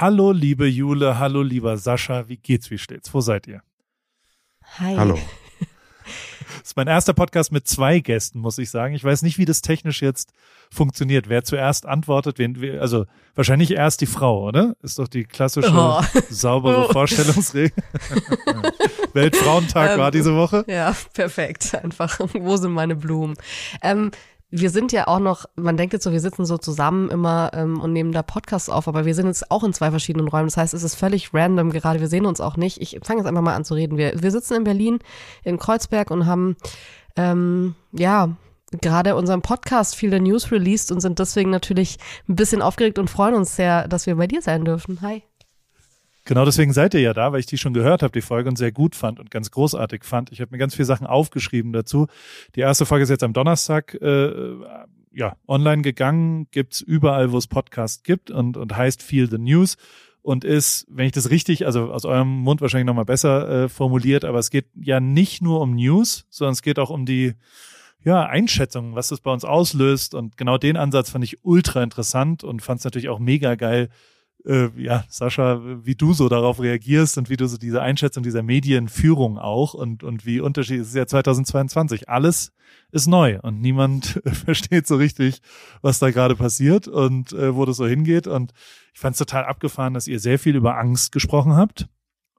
Hallo, liebe Jule, hallo, lieber Sascha, wie geht's, wie steht's? Wo seid ihr? Hi. Hallo. Das ist mein erster Podcast mit zwei Gästen, muss ich sagen. Ich weiß nicht, wie das technisch jetzt funktioniert. Wer zuerst antwortet, wen, also wahrscheinlich erst die Frau, oder? Ist doch die klassische Oh. saubere Oh. Vorstellungsregel. Weltfrauentag Ähm, war diese Woche. Ja, perfekt. Einfach, wo sind meine Blumen? Ähm, wir sind ja auch noch, man denkt jetzt so, wir sitzen so zusammen immer ähm, und nehmen da Podcasts auf, aber wir sind jetzt auch in zwei verschiedenen Räumen. Das heißt, es ist völlig random gerade. Wir sehen uns auch nicht. Ich fange jetzt einfach mal an zu reden. Wir, wir sitzen in Berlin, in Kreuzberg und haben, ähm, ja, gerade unseren Podcast viele News released und sind deswegen natürlich ein bisschen aufgeregt und freuen uns sehr, dass wir bei dir sein dürfen. Hi. Genau deswegen seid ihr ja da, weil ich die schon gehört habe, die Folge, und sehr gut fand und ganz großartig fand. Ich habe mir ganz viele Sachen aufgeschrieben dazu. Die erste Folge ist jetzt am Donnerstag äh, ja, online gegangen, gibt's überall, wo es Podcast gibt und, und heißt Feel the News und ist, wenn ich das richtig, also aus eurem Mund wahrscheinlich nochmal besser äh, formuliert, aber es geht ja nicht nur um News, sondern es geht auch um die ja, Einschätzung, was das bei uns auslöst. Und genau den Ansatz fand ich ultra interessant und fand es natürlich auch mega geil, äh, ja, Sascha, wie du so darauf reagierst und wie du so diese Einschätzung dieser Medienführung auch und, und wie unterschiedlich, es ist ja 2022, alles ist neu und niemand versteht so richtig, was da gerade passiert und äh, wo das so hingeht. Und ich fand es total abgefahren, dass ihr sehr viel über Angst gesprochen habt.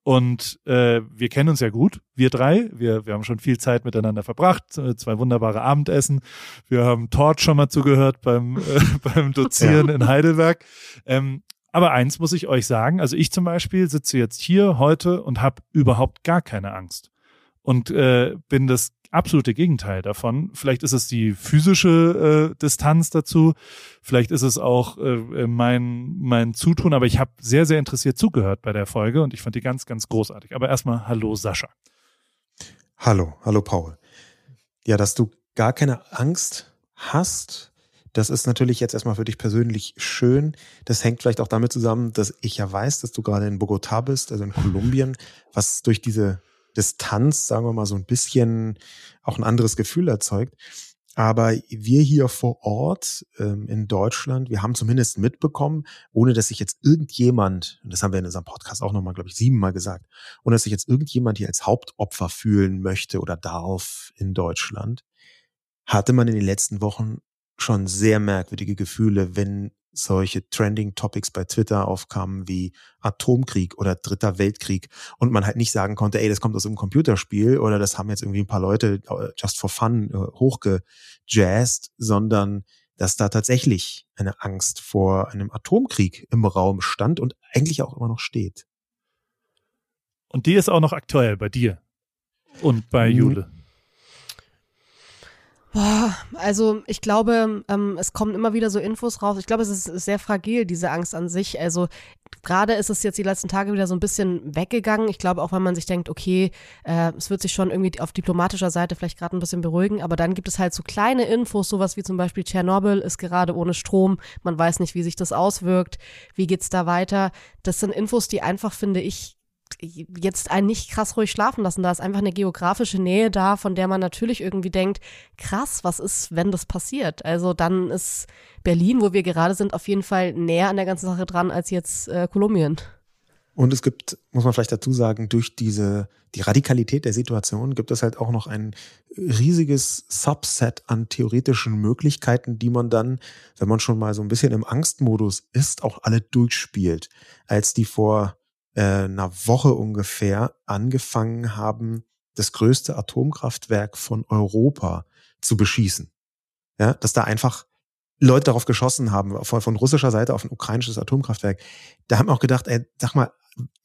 Und äh, wir kennen uns ja gut, wir drei. Wir, wir haben schon viel Zeit miteinander verbracht, äh, zwei wunderbare Abendessen. Wir haben Tort schon mal zugehört beim, äh, beim Dozieren in Heidelberg. Ähm, aber eins muss ich euch sagen, also ich zum Beispiel sitze jetzt hier heute und habe überhaupt gar keine Angst und äh, bin das absolute Gegenteil davon. Vielleicht ist es die physische äh, Distanz dazu, vielleicht ist es auch äh, mein mein Zutun, aber ich habe sehr sehr interessiert zugehört bei der Folge und ich fand die ganz ganz großartig. Aber erstmal hallo Sascha. Hallo, hallo Paul. Ja, dass du gar keine Angst hast, das ist natürlich jetzt erstmal für dich persönlich schön. Das hängt vielleicht auch damit zusammen, dass ich ja weiß, dass du gerade in Bogotá bist, also in Kolumbien, was durch diese Distanz, sagen wir mal, so ein bisschen auch ein anderes Gefühl erzeugt. Aber wir hier vor Ort ähm, in Deutschland, wir haben zumindest mitbekommen, ohne dass sich jetzt irgendjemand, und das haben wir in unserem Podcast auch nochmal, glaube ich, siebenmal gesagt, ohne dass sich jetzt irgendjemand hier als Hauptopfer fühlen möchte oder darf in Deutschland, hatte man in den letzten Wochen schon sehr merkwürdige Gefühle, wenn solche Trending Topics bei Twitter aufkamen wie Atomkrieg oder Dritter Weltkrieg und man halt nicht sagen konnte, ey, das kommt aus einem Computerspiel oder das haben jetzt irgendwie ein paar Leute äh, just for fun äh, hochgejazzt, sondern dass da tatsächlich eine Angst vor einem Atomkrieg im Raum stand und eigentlich auch immer noch steht. Und die ist auch noch aktuell bei dir und bei Mhm. Jule. Boah, also ich glaube, ähm, es kommen immer wieder so Infos raus. Ich glaube, es ist sehr fragil, diese Angst an sich. Also gerade ist es jetzt die letzten Tage wieder so ein bisschen weggegangen. Ich glaube auch, weil man sich denkt, okay, äh, es wird sich schon irgendwie auf diplomatischer Seite vielleicht gerade ein bisschen beruhigen, aber dann gibt es halt so kleine Infos, sowas wie zum Beispiel Tschernobyl ist gerade ohne Strom. Man weiß nicht, wie sich das auswirkt. Wie geht's da weiter? Das sind Infos, die einfach, finde ich, jetzt einen nicht krass ruhig schlafen lassen. Da ist einfach eine geografische Nähe da, von der man natürlich irgendwie denkt, krass, was ist, wenn das passiert? Also dann ist Berlin, wo wir gerade sind, auf jeden Fall näher an der ganzen Sache dran als jetzt äh, Kolumbien. Und es gibt, muss man vielleicht dazu sagen, durch diese, die Radikalität der Situation gibt es halt auch noch ein riesiges Subset an theoretischen Möglichkeiten, die man dann, wenn man schon mal so ein bisschen im Angstmodus ist, auch alle durchspielt. Als die vor äh, einer Woche ungefähr angefangen haben, das größte Atomkraftwerk von Europa zu beschießen. Ja, dass da einfach Leute darauf geschossen haben, von, von russischer Seite auf ein ukrainisches Atomkraftwerk. Da haben wir auch gedacht, ey, sag mal,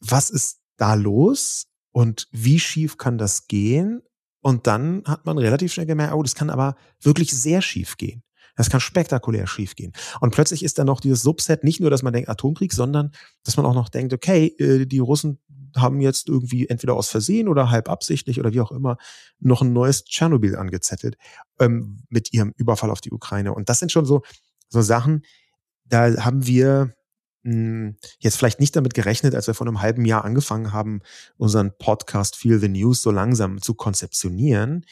was ist da los und wie schief kann das gehen? Und dann hat man relativ schnell gemerkt, oh, das kann aber wirklich sehr schief gehen. Das kann spektakulär schief gehen. Und plötzlich ist dann noch dieses Subset nicht nur, dass man denkt Atomkrieg, sondern dass man auch noch denkt, okay, äh, die Russen haben jetzt irgendwie entweder aus Versehen oder halb absichtlich oder wie auch immer noch ein neues Tschernobyl angezettelt ähm, mit ihrem Überfall auf die Ukraine. Und das sind schon so, so Sachen, da haben wir mh, jetzt vielleicht nicht damit gerechnet, als wir vor einem halben Jahr angefangen haben, unseren Podcast Feel the News so langsam zu konzeptionieren.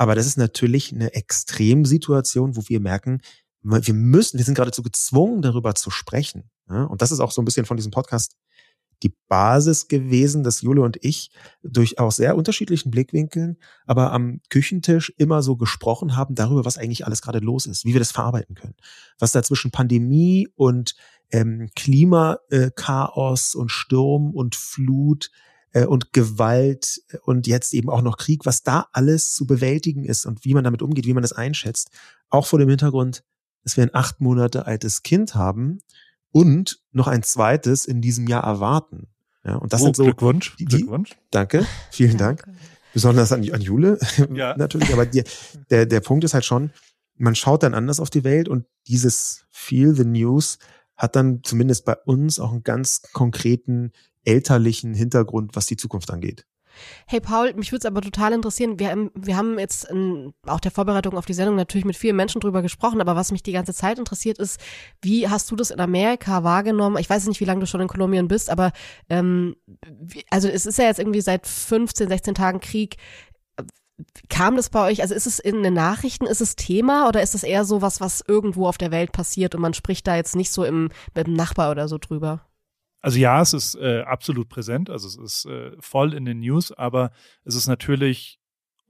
Aber das ist natürlich eine Extremsituation, wo wir merken, wir müssen, wir sind geradezu gezwungen, darüber zu sprechen. Ja? Und das ist auch so ein bisschen von diesem Podcast die Basis gewesen, dass Jule und ich durch auch sehr unterschiedlichen Blickwinkeln, aber am Küchentisch immer so gesprochen haben darüber, was eigentlich alles gerade los ist, wie wir das verarbeiten können. Was da zwischen Pandemie und ähm, Klimakaos und Sturm und Flut äh, und Gewalt und jetzt eben auch noch Krieg, was da alles zu bewältigen ist und wie man damit umgeht, wie man das einschätzt. Auch vor dem Hintergrund, dass wir ein acht Monate altes Kind haben und noch ein zweites in diesem Jahr erwarten. Ja, und das oh, sind so Glückwunsch, die, Glückwunsch. Danke, vielen Dank. Besonders an, an Jule ja. natürlich. Aber die, der, der Punkt ist halt schon, man schaut dann anders auf die Welt und dieses Feel the News hat dann zumindest bei uns auch einen ganz konkreten elterlichen Hintergrund, was die Zukunft angeht. Hey Paul, mich würde es aber total interessieren. Wir, haben, wir haben jetzt in auch der Vorbereitung auf die Sendung natürlich mit vielen Menschen drüber gesprochen, aber was mich die ganze Zeit interessiert ist, wie hast du das in Amerika wahrgenommen? Ich weiß nicht, wie lange du schon in Kolumbien bist, aber ähm, also es ist ja jetzt irgendwie seit 15, 16 Tagen Krieg. Kam das bei euch, also ist es in den Nachrichten, ist es Thema oder ist es eher so was, was irgendwo auf der Welt passiert und man spricht da jetzt nicht so im, mit dem Nachbar oder so drüber? Also ja, es ist äh, absolut präsent, also es ist äh, voll in den News, aber es ist natürlich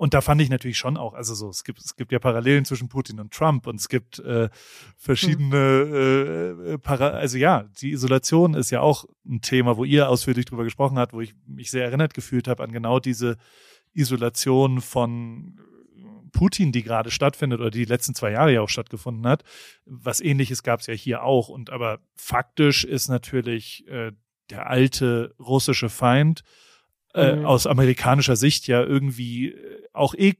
und da fand ich natürlich schon auch, also so, es gibt, es gibt ja Parallelen zwischen Putin und Trump und es gibt äh, verschiedene, äh, äh, para also ja, die Isolation ist ja auch ein Thema, wo ihr ausführlich drüber gesprochen habt, wo ich mich sehr erinnert gefühlt habe an genau diese Isolation von Putin, die gerade stattfindet oder die, die letzten zwei Jahre ja auch stattgefunden hat. Was ähnliches gab es ja hier auch. Und aber faktisch ist natürlich äh, der alte russische Feind äh, mhm. aus amerikanischer Sicht ja irgendwie äh, auch eh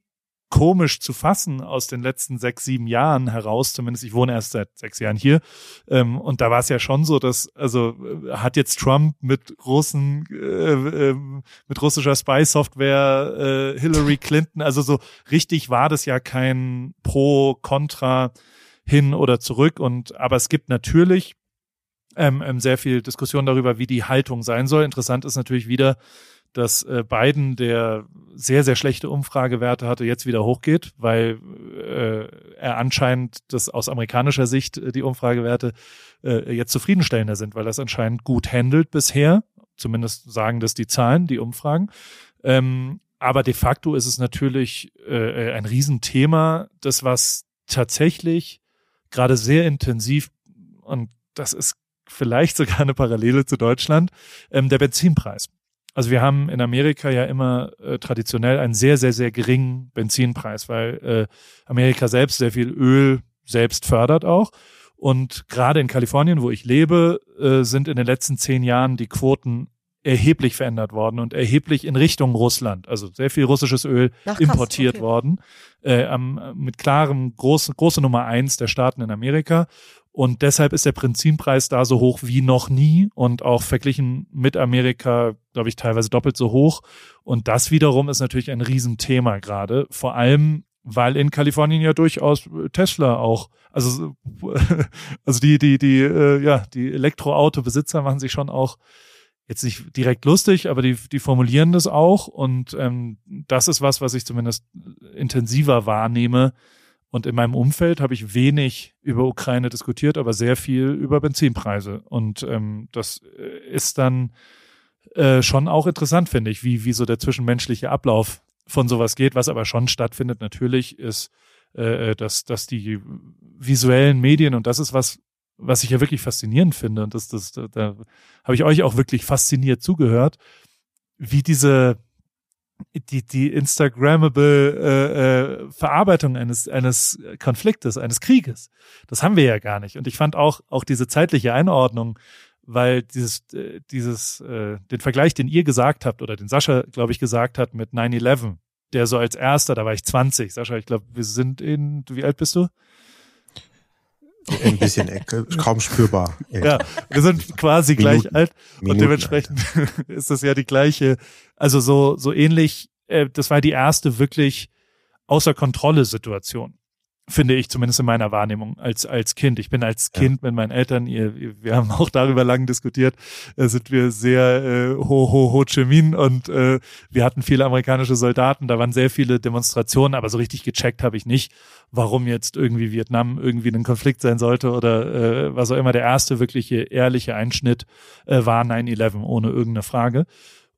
komisch zu fassen aus den letzten sechs, sieben Jahren heraus, zumindest ich wohne erst seit sechs Jahren hier. Ähm, und da war es ja schon so, dass, also äh, hat jetzt Trump mit großen, äh, äh, mit russischer Spy-Software äh, Hillary Clinton, also so richtig war das ja kein Pro-Contra hin oder zurück. Und aber es gibt natürlich ähm, ähm, sehr viel Diskussion darüber, wie die Haltung sein soll. Interessant ist natürlich wieder, dass äh, Biden, der sehr, sehr schlechte Umfragewerte hatte, jetzt wieder hochgeht, weil äh, er anscheinend das aus amerikanischer Sicht äh, die Umfragewerte äh, jetzt zufriedenstellender sind, weil es anscheinend gut handelt bisher. Zumindest sagen das die Zahlen, die Umfragen. Ähm, aber de facto ist es natürlich äh, ein Riesenthema, das was tatsächlich gerade sehr intensiv und das ist vielleicht sogar eine Parallele zu Deutschland, ähm, der Benzinpreis. Also wir haben in Amerika ja immer äh, traditionell einen sehr, sehr, sehr geringen Benzinpreis, weil äh, Amerika selbst sehr viel Öl selbst fördert auch. Und gerade in Kalifornien, wo ich lebe, äh, sind in den letzten zehn Jahren die Quoten erheblich verändert worden und erheblich in Richtung Russland. Also sehr viel russisches Öl Ach, krass, importiert okay. worden. Äh, ähm, mit klarem große, große Nummer eins der Staaten in Amerika. Und deshalb ist der Benzinpreis da so hoch wie noch nie und auch verglichen mit Amerika, glaube ich, teilweise doppelt so hoch. Und das wiederum ist natürlich ein Riesenthema gerade. Vor allem, weil in Kalifornien ja durchaus Tesla auch, also, also die, die, die, äh, ja, die Elektroautobesitzer machen sich schon auch jetzt nicht direkt lustig, aber die, die formulieren das auch. Und ähm, das ist was, was ich zumindest intensiver wahrnehme, und in meinem Umfeld habe ich wenig über Ukraine diskutiert, aber sehr viel über Benzinpreise. Und ähm, das äh, ist dann äh, schon auch interessant, finde ich, wie, wie so der zwischenmenschliche Ablauf von sowas geht. Was aber schon stattfindet, natürlich, ist, äh, äh dass, dass die visuellen Medien, und das ist was, was ich ja wirklich faszinierend finde, und das, das, da, da habe ich euch auch wirklich fasziniert zugehört, wie diese die, die Instagrammable äh, äh, Verarbeitung eines, eines Konfliktes, eines Krieges. Das haben wir ja gar nicht. Und ich fand auch, auch diese zeitliche Einordnung, weil dieses, äh, dieses, äh, den Vergleich, den ihr gesagt habt, oder den Sascha, glaube ich, gesagt hat mit 9-11, der so als erster, da war ich 20. Sascha, ich glaube, wir sind in, wie alt bist du? Ein bisschen kaum spürbar. Ja, wir sind quasi Minuten, gleich alt Minuten, und dementsprechend Alter. ist das ja die gleiche, also so, so ähnlich, äh, das war die erste wirklich außer Kontrolle Situation finde ich zumindest in meiner Wahrnehmung als als Kind. Ich bin als Kind ja. mit meinen Eltern, ihr, wir haben auch darüber lang diskutiert, äh, sind wir sehr äh, ho ho ho Chi Minh und äh, wir hatten viele amerikanische Soldaten, da waren sehr viele Demonstrationen, aber so richtig gecheckt habe ich nicht, warum jetzt irgendwie Vietnam irgendwie ein Konflikt sein sollte oder äh, was auch immer. Der erste wirkliche ehrliche Einschnitt äh, war 9/11 ohne irgendeine Frage.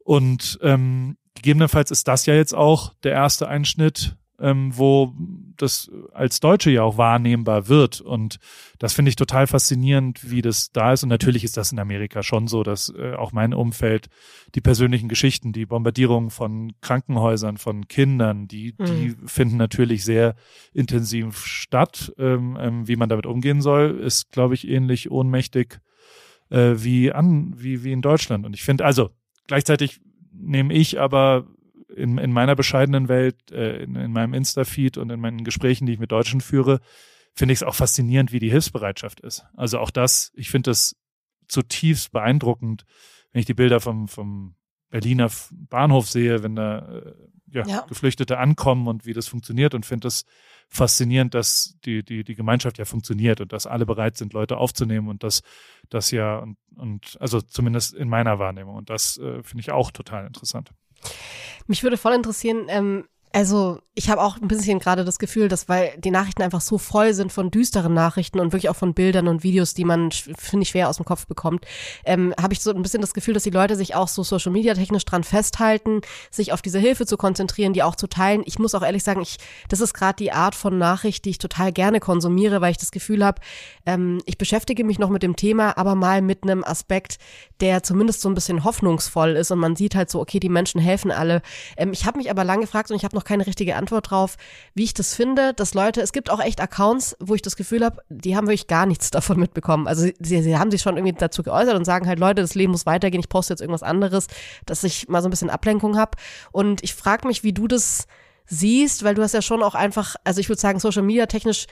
Und ähm, gegebenenfalls ist das ja jetzt auch der erste Einschnitt ähm, wo das als Deutsche ja auch wahrnehmbar wird. Und das finde ich total faszinierend, wie das da ist. Und natürlich ist das in Amerika schon so, dass äh, auch mein Umfeld die persönlichen Geschichten, die Bombardierungen von Krankenhäusern, von Kindern, die, mhm. die finden natürlich sehr intensiv statt. Ähm, ähm, wie man damit umgehen soll, ist, glaube ich, ähnlich ohnmächtig äh, wie an, wie, wie in Deutschland. Und ich finde, also gleichzeitig nehme ich aber in, in meiner bescheidenen Welt, äh, in, in meinem Insta-Feed und in meinen Gesprächen, die ich mit Deutschen führe, finde ich es auch faszinierend, wie die Hilfsbereitschaft ist. Also auch das, ich finde das zutiefst beeindruckend, wenn ich die Bilder vom, vom Berliner Bahnhof sehe, wenn da äh, ja, ja. Geflüchtete ankommen und wie das funktioniert und finde das faszinierend, dass die, die, die Gemeinschaft ja funktioniert und dass alle bereit sind, Leute aufzunehmen und dass das ja und, und also zumindest in meiner Wahrnehmung und das äh, finde ich auch total interessant. Mich würde voll interessieren, ähm, also ich habe auch ein bisschen gerade das Gefühl, dass weil die Nachrichten einfach so voll sind von düsteren Nachrichten und wirklich auch von Bildern und Videos, die man finde ich schwer aus dem Kopf bekommt, ähm, habe ich so ein bisschen das Gefühl, dass die Leute sich auch so Social Media technisch dran festhalten, sich auf diese Hilfe zu konzentrieren, die auch zu teilen. Ich muss auch ehrlich sagen, ich das ist gerade die Art von Nachricht, die ich total gerne konsumiere, weil ich das Gefühl habe, ähm, ich beschäftige mich noch mit dem Thema, aber mal mit einem Aspekt, der zumindest so ein bisschen hoffnungsvoll ist und man sieht halt so, okay, die Menschen helfen alle. Ähm, ich habe mich aber lange gefragt und ich habe noch noch keine richtige Antwort drauf, wie ich das finde, dass Leute, es gibt auch echt Accounts, wo ich das Gefühl habe, die haben wirklich gar nichts davon mitbekommen. Also sie, sie haben sich schon irgendwie dazu geäußert und sagen halt, Leute, das Leben muss weitergehen, ich poste jetzt irgendwas anderes, dass ich mal so ein bisschen Ablenkung habe. Und ich frage mich, wie du das siehst, weil du hast ja schon auch einfach, also ich würde sagen, Social Media technisch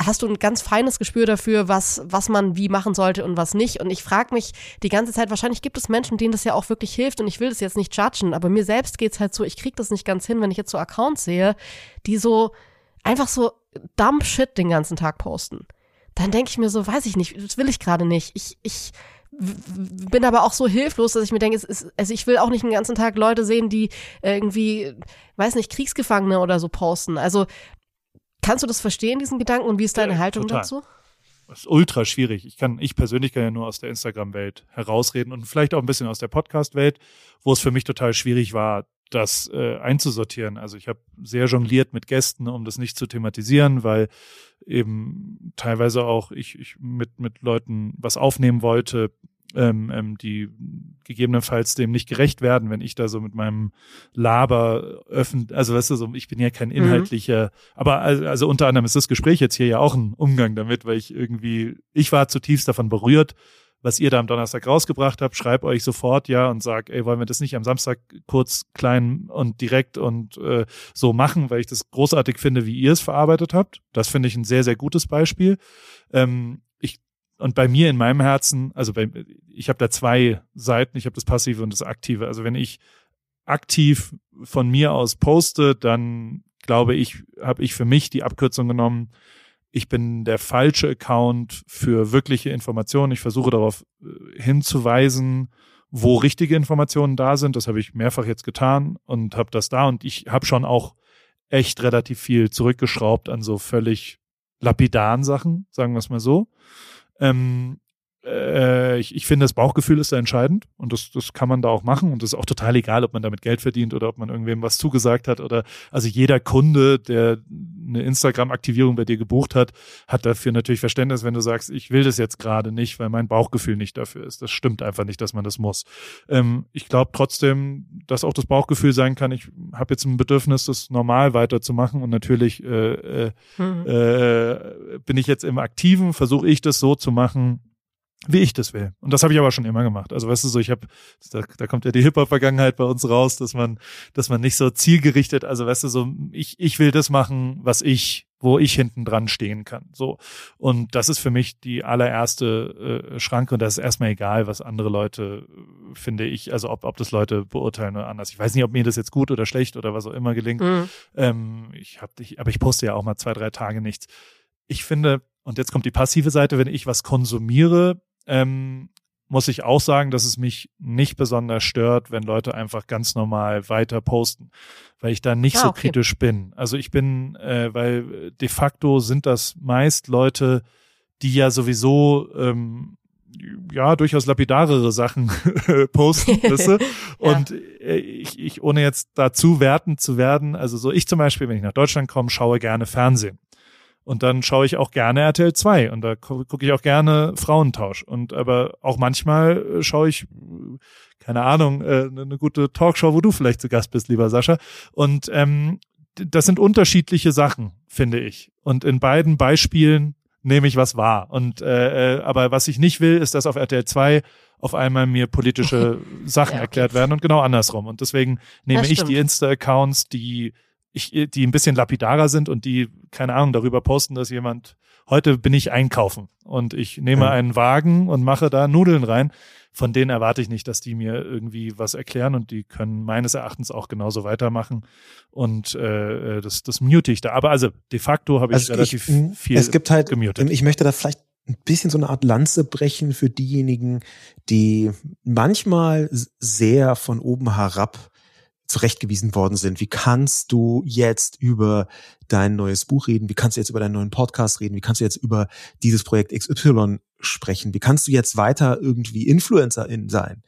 hast du ein ganz feines Gespür dafür, was, was man wie machen sollte und was nicht. Und ich frage mich die ganze Zeit, wahrscheinlich gibt es Menschen, denen das ja auch wirklich hilft und ich will das jetzt nicht judgen, aber mir selbst geht's halt so, ich krieg das nicht ganz hin, wenn ich jetzt so Accounts sehe, die so einfach so dumb shit den ganzen Tag posten. Dann denke ich mir so, weiß ich nicht, das will ich gerade nicht. Ich, ich bin aber auch so hilflos, dass ich mir denke, es ist, also ich will auch nicht den ganzen Tag Leute sehen, die irgendwie, weiß nicht, Kriegsgefangene oder so posten. Also Kannst du das verstehen, diesen Gedanken, und wie ist deine ja, Haltung total. dazu? Das ist ultra schwierig. Ich kann, ich persönlich kann ja nur aus der Instagram-Welt herausreden und vielleicht auch ein bisschen aus der Podcast-Welt, wo es für mich total schwierig war, das äh, einzusortieren. Also ich habe sehr jongliert mit Gästen, um das nicht zu thematisieren, weil eben teilweise auch ich, ich mit, mit Leuten was aufnehmen wollte, ähm, ähm, die gegebenenfalls dem nicht gerecht werden, wenn ich da so mit meinem Laber öffentlich, also weißt du, so, ich bin ja kein mhm. inhaltlicher, mhm. aber also, also unter anderem ist das Gespräch jetzt hier ja auch ein Umgang damit, weil ich irgendwie, ich war zutiefst davon berührt, was ihr da am Donnerstag rausgebracht habt, schreib euch sofort ja und sag, ey, wollen wir das nicht am Samstag kurz klein und direkt und äh, so machen, weil ich das großartig finde, wie ihr es verarbeitet habt. Das finde ich ein sehr, sehr gutes Beispiel. Ähm, und bei mir in meinem Herzen, also bei, ich habe da zwei Seiten, ich habe das Passive und das Aktive. Also wenn ich aktiv von mir aus poste, dann glaube ich, habe ich für mich die Abkürzung genommen, ich bin der falsche Account für wirkliche Informationen. Ich versuche darauf äh, hinzuweisen, wo richtige Informationen da sind. Das habe ich mehrfach jetzt getan und habe das da. Und ich habe schon auch echt relativ viel zurückgeschraubt an so völlig lapidaren Sachen, sagen wir es mal so. Ähm, äh, ich, ich finde, das Bauchgefühl ist da entscheidend und das, das kann man da auch machen und das ist auch total egal, ob man damit Geld verdient oder ob man irgendwem was zugesagt hat oder also jeder Kunde, der eine Instagram-Aktivierung bei dir gebucht hat, hat dafür natürlich Verständnis, wenn du sagst, ich will das jetzt gerade nicht, weil mein Bauchgefühl nicht dafür ist. Das stimmt einfach nicht, dass man das muss. Ähm, ich glaube trotzdem, dass auch das Bauchgefühl sein kann, ich habe jetzt ein Bedürfnis, das normal weiterzumachen und natürlich äh, äh, mhm. äh, bin ich jetzt im Aktiven, versuche ich das so zu machen, wie ich das will. Und das habe ich aber schon immer gemacht. Also weißt du so, ich habe, da, da kommt ja die Hip-Hop-Vergangenheit bei uns raus, dass man, dass man nicht so zielgerichtet, also weißt du so, ich, ich will das machen, was ich, wo ich hinten dran stehen kann. So. Und das ist für mich die allererste äh, Schranke und das ist erstmal egal, was andere Leute finde ich, also ob, ob das Leute beurteilen oder anders. Ich weiß nicht, ob mir das jetzt gut oder schlecht oder was auch immer gelingt. Mhm. Ähm, ich hab dich, aber ich poste ja auch mal zwei, drei Tage nichts. Ich finde, und jetzt kommt die passive Seite, wenn ich was konsumiere, ähm, muss ich auch sagen, dass es mich nicht besonders stört, wenn Leute einfach ganz normal weiter posten, weil ich da nicht Ah, so okay. kritisch bin. Also ich bin, äh, weil de facto sind das meist Leute, die ja sowieso ähm, ja durchaus lapidarere Sachen posten, weißt du? Und äh, ich, ich, ohne jetzt dazu werten zu werden, also so ich zum Beispiel, wenn ich nach Deutschland komme, schaue gerne Fernsehen. Und dann schaue ich auch gerne RTL 2 und da gu- gucke ich auch gerne Frauentausch. Und aber auch manchmal äh, schaue ich, keine Ahnung, äh, eine gute Talkshow, wo du vielleicht zu Gast bist, lieber Sascha. Und ähm, das sind unterschiedliche Sachen, finde ich. Und in beiden Beispielen nehme ich was wahr. Und äh, äh, aber was ich nicht will, ist, dass auf RTL 2 auf einmal mir politische Sachen Ja, okay. erklärt werden und genau andersrum. Und deswegen nehme ich die Insta-Accounts, die ich, die ein bisschen lapidarer sind und die, keine Ahnung, darüber posten, dass jemand, heute bin ich einkaufen und ich nehme Ja. einen Wagen und mache da Nudeln rein. Von denen erwarte ich nicht, dass die mir irgendwie was erklären und die können meines Erachtens auch genauso weitermachen. Und äh, das, das mute ich da. Aber also de facto habe ich Also relativ ich, viel es gibt halt, gemutet. ich möchte da vielleicht ein bisschen so eine Art Lanze brechen für diejenigen, die manchmal sehr von oben herab zurechtgewiesen worden sind. Wie kannst du jetzt über dein neues Buch reden? Wie kannst du jetzt über deinen neuen Podcast reden? Wie kannst du jetzt über dieses Projekt XY sprechen? Wie kannst du jetzt weiter irgendwie Influencerin sein?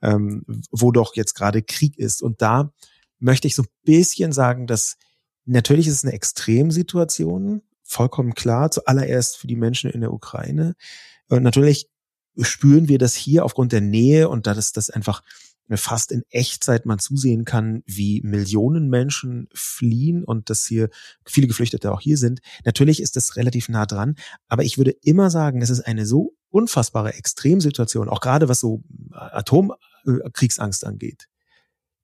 Ähm, wo doch jetzt gerade Krieg ist. Und da möchte ich so ein bisschen sagen, dass natürlich ist es eine Extremsituation, vollkommen klar, zuallererst für die Menschen in der Ukraine. Und natürlich spüren wir das hier aufgrund der Nähe und da das, das einfach fast in Echtzeit man zusehen kann, wie Millionen Menschen fliehen und dass hier viele Geflüchtete auch hier sind. Natürlich ist das relativ nah dran, aber ich würde immer sagen, es ist eine so unfassbare Extremsituation, auch gerade was so Atomkriegsangst angeht,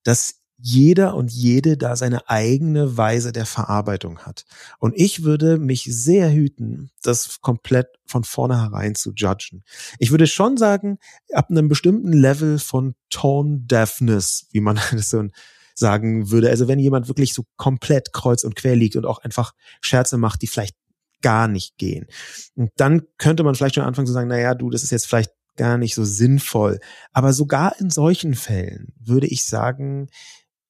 dass jeder und jede da seine eigene Weise der Verarbeitung hat. Und ich würde mich sehr hüten, das komplett von vornherein zu judgen. Ich würde schon sagen, ab einem bestimmten Level von Tone Deafness, wie man das so sagen würde, also wenn jemand wirklich so komplett kreuz und quer liegt und auch einfach Scherze macht, die vielleicht gar nicht gehen. Und dann könnte man vielleicht schon anfangen zu sagen, naja, du, das ist jetzt vielleicht gar nicht so sinnvoll. Aber sogar in solchen Fällen würde ich sagen,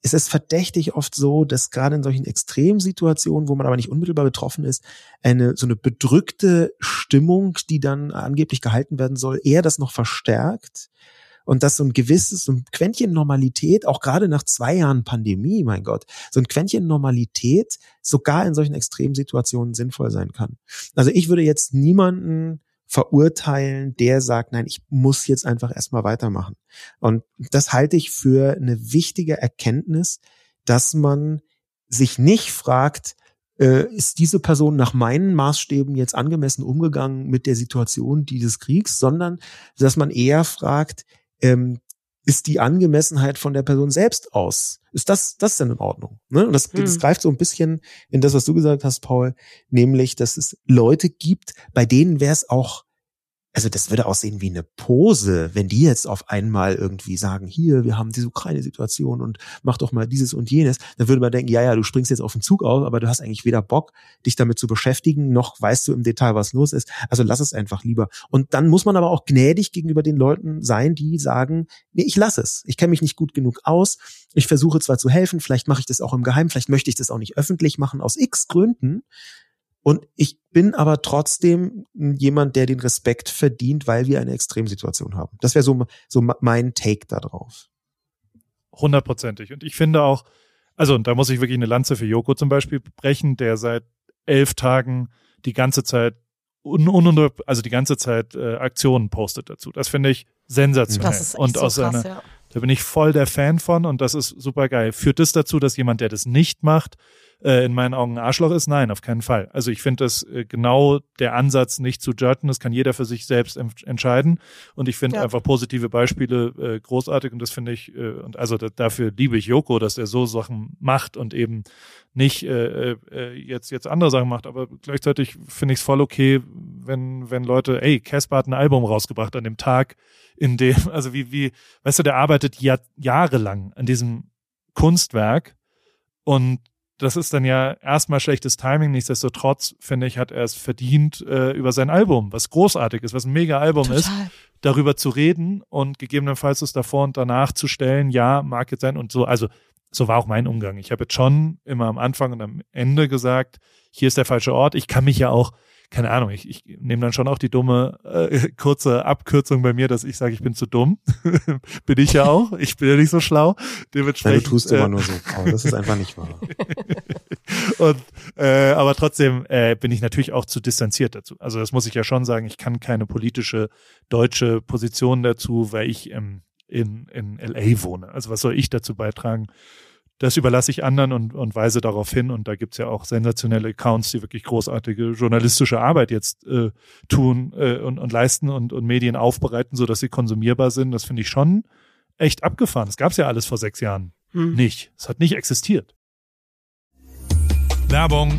es ist verdächtig oft so, dass gerade in solchen Extremsituationen, wo man aber nicht unmittelbar betroffen ist, eine so eine bedrückte Stimmung, die dann angeblich gehalten werden soll, eher das noch verstärkt und dass so ein gewisses, so ein Quäntchen Normalität, auch gerade nach zwei Jahren Pandemie, mein Gott, so ein Quäntchen Normalität sogar in solchen Extremsituationen sinnvoll sein kann. Also ich würde jetzt niemanden verurteilen, der sagt, nein, ich muss jetzt einfach erstmal weitermachen. Und das halte ich für eine wichtige Erkenntnis, dass man sich nicht fragt, äh, ist diese Person nach meinen Maßstäben jetzt angemessen umgegangen mit der Situation dieses Kriegs, sondern dass man eher fragt, ähm, ist die Angemessenheit von der Person selbst aus? Ist das, das denn in Ordnung? Ne? Und das, das Hm. greift so ein bisschen in das, was du gesagt hast, Paul, nämlich, dass es Leute gibt, bei denen wäre es auch also das würde aussehen wie eine Pose, wenn die jetzt auf einmal irgendwie sagen, hier, wir haben diese Ukraine-Situation und mach doch mal dieses und jenes, dann würde man denken, ja, ja, du springst jetzt auf den Zug auf, aber du hast eigentlich weder Bock, dich damit zu beschäftigen, noch weißt du im Detail, was los ist. Also lass es einfach lieber. Und dann muss man aber auch gnädig gegenüber den Leuten sein, die sagen, nee, ich lass es. Ich kenne mich nicht gut genug aus. Ich versuche zwar zu helfen, vielleicht mache ich das auch im Geheimen, vielleicht möchte ich das auch nicht öffentlich machen, aus x Gründen. Und ich bin aber trotzdem jemand, der den Respekt verdient, weil wir eine Extremsituation haben. Das wäre so, so mein Take da drauf. Hundertprozentig. Und ich finde auch, also und da muss ich wirklich eine Lanze für Joko zum Beispiel brechen, der seit elf Tagen die ganze Zeit un, un, also die ganze Zeit äh, Aktionen postet dazu. Das finde ich sensationell. Das ist echt und so aus krass, seiner, ja. da bin ich voll der Fan von und das ist super geil. Führt das dazu, dass jemand, der das nicht macht, äh, in meinen Augen ein Arschloch ist? Nein, auf keinen Fall. Also ich finde das äh, genau der Ansatz, nicht zu judgen. Das kann jeder für sich selbst entscheiden. Und ich finde ja. einfach positive Beispiele äh, großartig und das finde ich, äh, und also da, dafür liebe ich Joko, dass er so Sachen macht und eben nicht äh, äh, jetzt jetzt andere Sachen macht, aber gleichzeitig finde ich es voll okay, wenn wenn Leute, ey, Casper hat ein Album rausgebracht an dem Tag, in dem, also wie wie, weißt du, der arbeitet Jahr, jahrelang an diesem Kunstwerk und das ist dann ja erstmal schlechtes Timing. Nichtsdestotrotz, finde ich, hat er es verdient, äh, über sein Album, was großartig ist, was ein mega Album Total. ist, darüber zu reden und gegebenenfalls es davor und danach zu stellen, ja, mag jetzt sein und so. Also, so war auch mein Umgang. Ich habe jetzt schon immer am Anfang und am Ende gesagt, hier ist der falsche Ort. Ich kann mich ja auch keine Ahnung, ich, ich nehme dann schon auch die dumme äh, kurze Abkürzung bei mir, dass ich sage, ich bin zu dumm. bin ich ja auch. Ich bin ja nicht so schlau. Dementsprechend. Ja, du tust äh, immer nur so. Aber das ist einfach nicht wahr. Und äh, aber trotzdem äh, bin ich natürlich auch zu distanziert dazu. Also das muss ich ja schon sagen. Ich kann keine politische deutsche Position dazu, weil ich ähm, in, in LA wohne. Also was soll ich dazu beitragen? Das überlasse ich anderen und, und weise darauf hin. Und da gibt's ja auch sensationelle Accounts, die wirklich großartige journalistische Arbeit jetzt äh, tun äh, und, und leisten und, und Medien aufbereiten, so dass sie konsumierbar sind. Das finde ich schon echt abgefahren. Das gab's ja alles vor sechs Jahren hm. nicht. Es hat nicht existiert. Werbung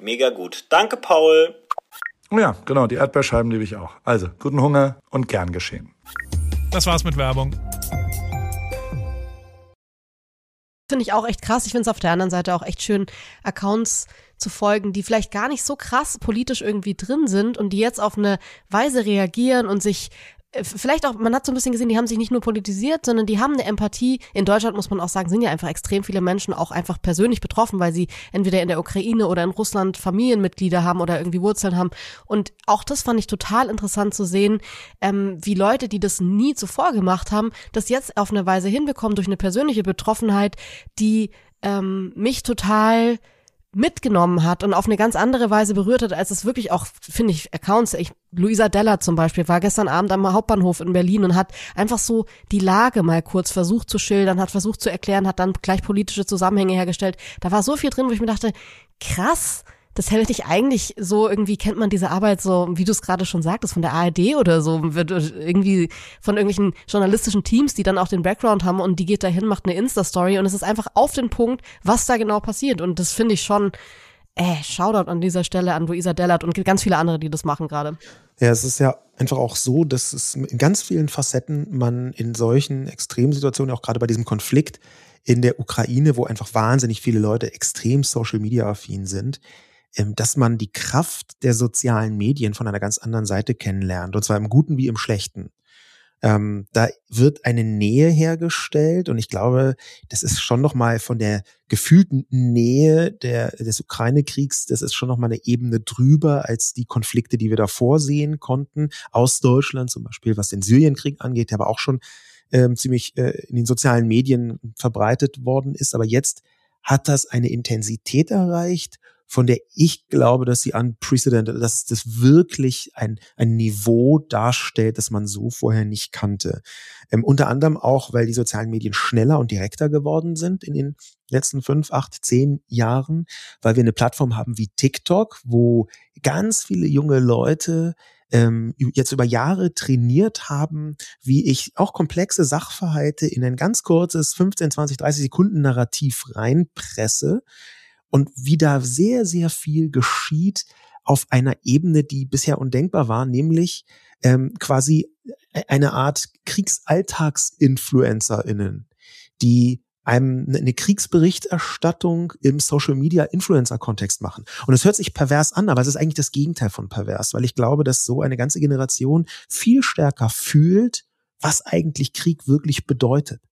Mega gut. Danke, Paul. Oh ja, genau, die Erdbeerscheiben liebe ich auch. Also, guten Hunger und gern geschehen. Das war's mit Werbung. Finde ich auch echt krass. Ich finde es auf der anderen Seite auch echt schön, Accounts zu folgen, die vielleicht gar nicht so krass politisch irgendwie drin sind und die jetzt auf eine Weise reagieren und sich vielleicht auch, man hat so ein bisschen gesehen, die haben sich nicht nur politisiert, sondern die haben eine Empathie. In Deutschland muss man auch sagen, sind ja einfach extrem viele Menschen auch einfach persönlich betroffen, weil sie entweder in der Ukraine oder in Russland Familienmitglieder haben oder irgendwie Wurzeln haben. Und auch das fand ich total interessant zu sehen, ähm, wie Leute, die das nie zuvor gemacht haben, das jetzt auf eine Weise hinbekommen durch eine persönliche Betroffenheit, die ähm, mich total mitgenommen hat und auf eine ganz andere Weise berührt hat, als es wirklich auch, finde ich, Accounts, ich, Luisa Della zum Beispiel, war gestern Abend am Hauptbahnhof in Berlin und hat einfach so die Lage mal kurz versucht zu schildern, hat versucht zu erklären, hat dann gleich politische Zusammenhänge hergestellt. Da war so viel drin, wo ich mir dachte, krass, das hätte ich eigentlich so, irgendwie kennt man diese Arbeit so, wie du es gerade schon sagtest, von der ARD oder so, wird irgendwie von irgendwelchen journalistischen Teams, die dann auch den Background haben und die geht dahin, macht eine Insta-Story und es ist einfach auf den Punkt, was da genau passiert. Und das finde ich schon, äh, Shoutout an dieser Stelle an Luisa Dellert und ganz viele andere, die das machen gerade. Ja, es ist ja einfach auch so, dass es in ganz vielen Facetten man in solchen Extremsituationen, auch gerade bei diesem Konflikt in der Ukraine, wo einfach wahnsinnig viele Leute extrem Social Media affin sind, dass man die Kraft der sozialen Medien von einer ganz anderen Seite kennenlernt, und zwar im Guten wie im Schlechten. Ähm, da wird eine Nähe hergestellt und ich glaube, das ist schon noch mal von der gefühlten Nähe der, des Ukraine-Kriegs, das ist schon noch mal eine Ebene drüber als die Konflikte, die wir da vorsehen konnten aus Deutschland, zum Beispiel was den Syrienkrieg angeht, der aber auch schon ähm, ziemlich äh, in den sozialen Medien verbreitet worden ist. Aber jetzt hat das eine Intensität erreicht von der ich glaube, dass sie unprecedented, dass das wirklich ein, ein Niveau darstellt, das man so vorher nicht kannte. Ähm, unter anderem auch, weil die sozialen Medien schneller und direkter geworden sind in den letzten fünf, acht, zehn Jahren, weil wir eine Plattform haben wie TikTok, wo ganz viele junge Leute ähm, jetzt über Jahre trainiert haben, wie ich auch komplexe Sachverhalte in ein ganz kurzes 15, 20, 30 Sekunden Narrativ reinpresse und wie da sehr, sehr viel geschieht auf einer Ebene, die bisher undenkbar war, nämlich ähm, quasi e-, eine Art Kriegsalltagsinfluencerinnen, die einem eine Kriegsberichterstattung im Social Media Influencer Kontext machen. Und es hört sich pervers an, aber es ist eigentlich das Gegenteil von pervers, weil ich glaube, dass so eine ganze Generation viel stärker fühlt, was eigentlich Krieg wirklich bedeutet.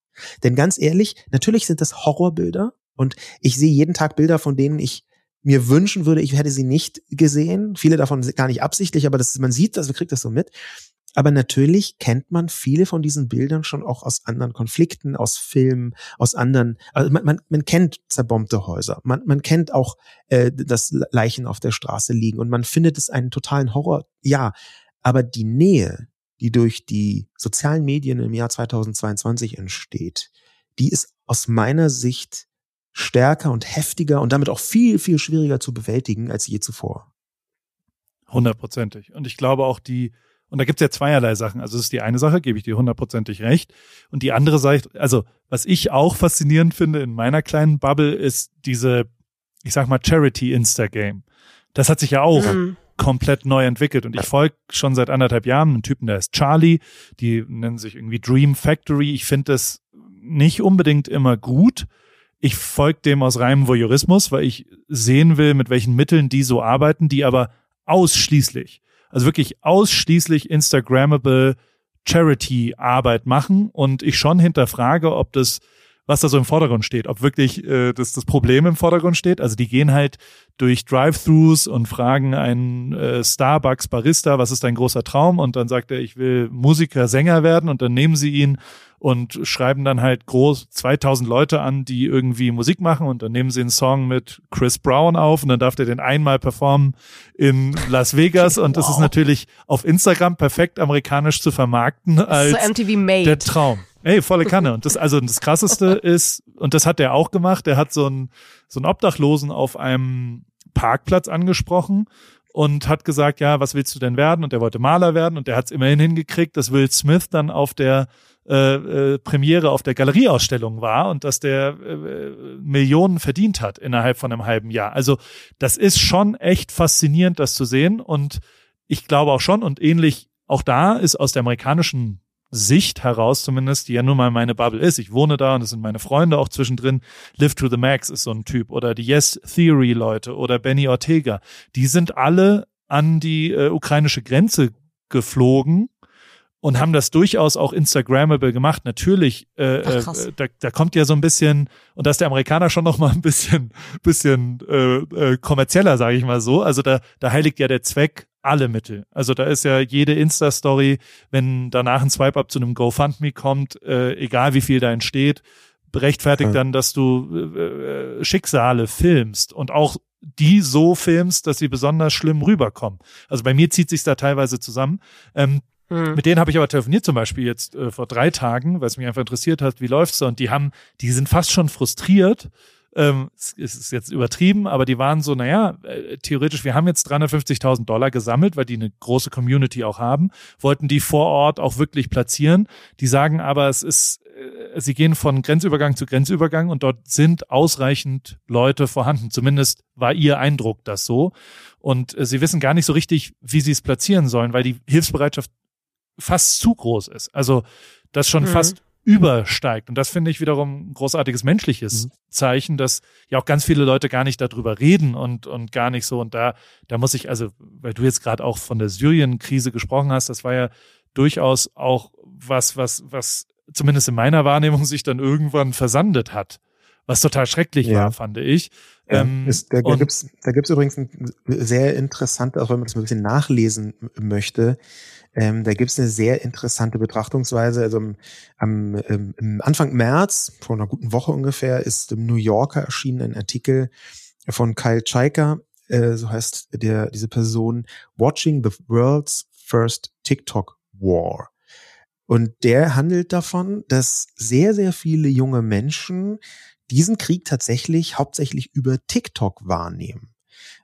Denn ganz ehrlich, natürlich sind das Horrorbilder, und ich sehe jeden Tag Bilder, von denen ich mir wünschen würde, ich hätte sie nicht gesehen. Viele davon sind gar nicht absichtlich, aber das, man sieht das, man kriegt das so mit. Aber natürlich kennt man viele von diesen Bildern schon auch aus anderen Konflikten, aus Filmen, aus anderen. Also man, man, man kennt zerbombte Häuser, man, man kennt auch, äh, dass Leichen auf der Straße liegen und man findet es einen totalen Horror. Ja, aber die Nähe, die durch die sozialen Medien im Jahr 2022 entsteht, die ist aus meiner Sicht stärker und heftiger und damit auch viel, viel schwieriger zu bewältigen als je zuvor. Hundertprozentig. Und ich glaube auch die, und da gibt's ja zweierlei Sachen. Also es ist die eine Sache, gebe ich dir hundertprozentig recht. Und die andere Seite, also was ich auch faszinierend finde in meiner kleinen Bubble, ist diese, ich sag mal, Charity-Insta-Game. Das hat sich ja auch mhm. komplett neu entwickelt. Und ich folge schon seit anderthalb Jahren einen Typen, der ist Charlie. Die nennen sich irgendwie Dream Factory. Ich finde das nicht unbedingt immer gut ich folge dem aus reinem Voyeurismus, weil ich sehen will, mit welchen Mitteln die so arbeiten, die aber ausschließlich, also wirklich ausschließlich Instagrammable Charity-Arbeit machen. Und ich schon hinterfrage, ob das was da so im Vordergrund steht, ob wirklich äh, das, das Problem im Vordergrund steht. Also die gehen halt durch Drive-Thrus und fragen einen äh, Starbucks-Barista, was ist dein großer Traum? Und dann sagt er, ich will Musiker, Sänger werden und dann nehmen sie ihn und schreiben dann halt groß 2000 Leute an, die irgendwie Musik machen und dann nehmen sie einen Song mit Chris Brown auf und dann darf der den einmal performen in Las Vegas und wow. das ist natürlich auf Instagram perfekt amerikanisch zu vermarkten als so MTV Made. der Traum. Ey, volle Kanne. Und das, also das krasseste ist, und das hat der auch gemacht, der hat so einen, so einen Obdachlosen auf einem Parkplatz angesprochen und hat gesagt, ja, was willst du denn werden? Und der wollte Maler werden und der hat es immerhin hingekriegt, dass Will Smith dann auf der äh, äh, Premiere auf der Galerieausstellung war und dass der äh, Millionen verdient hat innerhalb von einem halben Jahr. Also das ist schon echt faszinierend, das zu sehen und ich glaube auch schon und ähnlich auch da ist aus der amerikanischen Sicht heraus zumindest, die ja nun mal meine Bubble ist. Ich wohne da und es sind meine Freunde auch zwischendrin. Live to the Max ist so ein Typ oder die Yes Theory Leute oder Benny Ortega. Die sind alle an die äh, ukrainische Grenze geflogen und haben das durchaus auch Instagrammable gemacht. Natürlich, äh, Ach, äh, da, da kommt ja so ein bisschen, und da ist der Amerikaner schon noch mal ein bisschen, bisschen äh, äh, kommerzieller, sage ich mal so. Also da, da heiligt ja der Zweck alle Mittel. Also da ist ja jede Insta-Story, wenn danach ein Swipe-Up zu einem GoFundMe kommt, äh, egal wie viel da entsteht, berechtfertigt ja. dann, dass du äh, äh, Schicksale filmst und auch die so filmst, dass sie besonders schlimm rüberkommen. Also bei mir zieht sich da teilweise zusammen. Ähm, Mhm. Mit denen habe ich aber telefoniert zum Beispiel jetzt äh, vor drei Tagen, weil es mich einfach interessiert hat, wie läuft's da? Und die haben, die sind fast schon frustriert. Ähm, es ist jetzt übertrieben, aber die waren so, naja, äh, theoretisch, wir haben jetzt 350.000 Dollar gesammelt, weil die eine große Community auch haben, wollten die vor Ort auch wirklich platzieren. Die sagen aber, es ist äh, sie gehen von Grenzübergang zu Grenzübergang und dort sind ausreichend Leute vorhanden. Zumindest war ihr Eindruck das so. Und äh, sie wissen gar nicht so richtig, wie sie es platzieren sollen, weil die Hilfsbereitschaft fast zu groß ist. Also das schon mhm. fast übersteigt. Und das finde ich wiederum ein großartiges menschliches mhm. Zeichen, dass ja auch ganz viele Leute gar nicht darüber reden und, und gar nicht so. Und da, da muss ich, also, weil du jetzt gerade auch von der Syrien-Krise gesprochen hast, das war ja durchaus auch was, was, was zumindest in meiner Wahrnehmung sich dann irgendwann versandet hat. Was total schrecklich ja. war, fand ich. Ähm, ist, da, da gibt's da gibt's übrigens ein sehr interessant, auch wenn man das mal ein bisschen nachlesen möchte, ähm, da gibt's eine sehr interessante Betrachtungsweise. Also am, am ähm, Anfang März, vor einer guten Woche ungefähr, ist im New Yorker erschienen ein Artikel von Kyle Chaiker, äh, so heißt der diese Person, Watching the World's First TikTok War. Und der handelt davon, dass sehr, sehr viele junge Menschen diesen Krieg tatsächlich hauptsächlich über TikTok wahrnehmen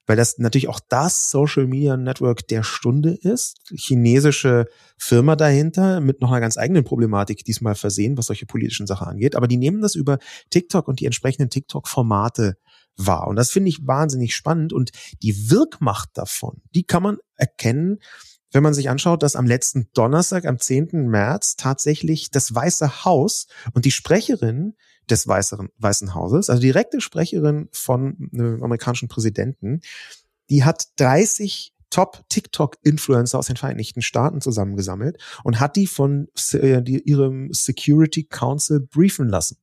weil das natürlich auch das Social Media Network der Stunde ist. Chinesische Firma dahinter mit noch einer ganz eigenen Problematik diesmal versehen, was solche politischen Sachen angeht. Aber die nehmen das über TikTok und die entsprechenden TikTok-Formate wahr. Und das finde ich wahnsinnig spannend. Und die Wirkmacht davon, die kann man erkennen, wenn man sich anschaut, dass am letzten Donnerstag, am 10. März, tatsächlich das Weiße Haus und die Sprecherin des Weißen, Weißen Hauses, also direkte Sprecherin von einem amerikanischen Präsidenten, die hat 30 Top-TikTok-Influencer aus den Vereinigten Staaten zusammengesammelt und hat die von äh, ihrem Security Council briefen lassen.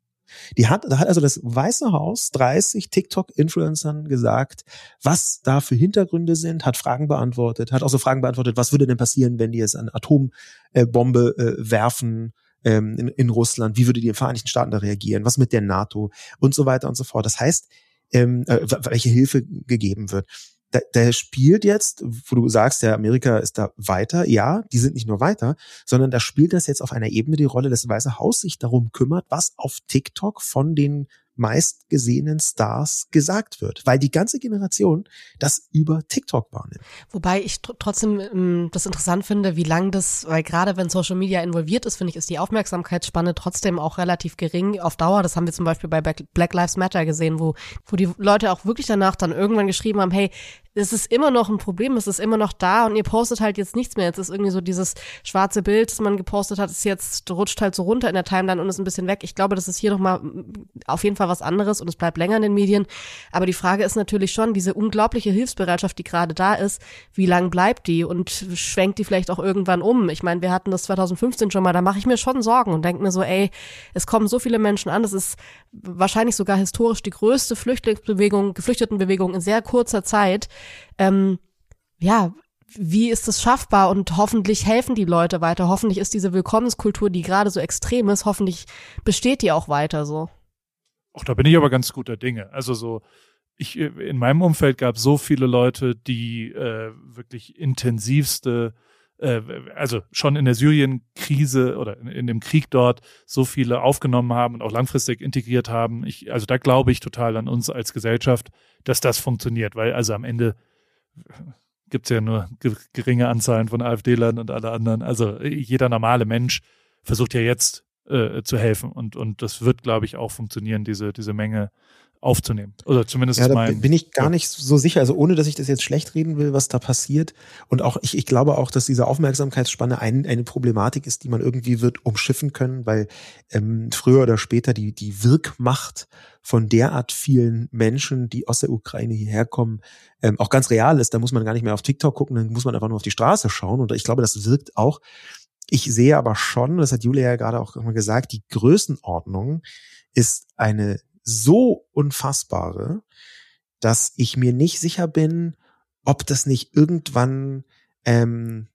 Die hat, da hat also das Weiße Haus 30 TikTok-Influencern gesagt, was da für Hintergründe sind, hat Fragen beantwortet, hat auch so Fragen beantwortet, was würde denn passieren, wenn die jetzt eine Atombombe äh, werfen, ähm, in, in Russland, wie würde die Vereinigten Staaten da reagieren, was mit der NATO? Und so weiter und so fort. Das heißt, ähm, äh, welche Hilfe gegeben wird. Da, da spielt jetzt, wo du sagst, der Amerika ist da weiter, ja, die sind nicht nur weiter, sondern da spielt das jetzt auf einer Ebene die Rolle, dass das Weiße Haus sich darum kümmert, was auf TikTok von den meistgesehenen Stars gesagt wird, weil die ganze Generation das über TikTok wahrnimmt. Wobei ich tr trotzdem ähm, das interessant finde, wie lang das, weil gerade wenn Social Media involviert ist, finde ich, ist die Aufmerksamkeitsspanne trotzdem auch relativ gering auf Dauer. Das haben wir zum Beispiel bei Black Lives Matter gesehen, wo, wo die Leute auch wirklich danach dann irgendwann geschrieben haben, hey, es ist immer noch ein Problem, es ist immer noch da und ihr postet halt jetzt nichts mehr. Jetzt ist irgendwie so dieses schwarze Bild, das man gepostet hat, ist jetzt, rutscht halt so runter in der Timeline und ist ein bisschen weg. Ich glaube, das ist hier nochmal auf jeden Fall was anderes und es bleibt länger in den Medien. Aber die Frage ist natürlich schon, diese unglaubliche Hilfsbereitschaft, die gerade da ist, wie lang bleibt die und schwenkt die vielleicht auch irgendwann um? Ich meine, wir hatten das 2015 schon mal, da mache ich mir schon Sorgen und denke mir so, ey, es kommen so viele Menschen an, das ist wahrscheinlich sogar historisch die größte Flüchtlingsbewegung, Geflüchtetenbewegung in sehr kurzer Zeit ähm, ja, wie ist es schaffbar und hoffentlich helfen die Leute weiter. Hoffentlich ist diese Willkommenskultur, die gerade so extrem ist, hoffentlich besteht die auch weiter so. Ach, da bin ich aber ganz guter Dinge. Also so, ich in meinem Umfeld gab so viele Leute, die äh, wirklich intensivste äh, also schon in der Syrien-Krise oder in, dem Krieg dort so viele aufgenommen haben und auch langfristig integriert haben. Ich, also da glaube ich total an uns als Gesellschaft, dass das funktioniert, weil also am Ende gibt es ja nur geringe Anzahlen von AfD-Lern und alle anderen. Also jeder normale Mensch versucht ja jetzt äh, zu helfen und, und das wird, glaube ich, auch funktionieren, diese, diese Menge aufzunehmen. Oder zumindest ja, da mein, bin ich gar nicht so sicher. Also ohne, dass ich das jetzt schlecht reden will, was da passiert. Und auch ich, ich glaube auch, dass diese Aufmerksamkeitsspanne ein, eine Problematik ist, die man irgendwie wird umschiffen können, weil ähm, früher oder später die, die Wirkmacht von derart vielen Menschen, die aus der Ukraine hierher kommen, ähm, auch ganz real ist. Da muss man gar nicht mehr auf TikTok gucken, dann muss man einfach nur auf die Straße schauen. Und ich glaube, das wirkt auch. Ich sehe aber schon, das hat Julia ja gerade auch immer gesagt, die Größenordnung ist eine so unfassbare, dass ich mir nicht sicher bin, ob das nicht irgendwann, ähm,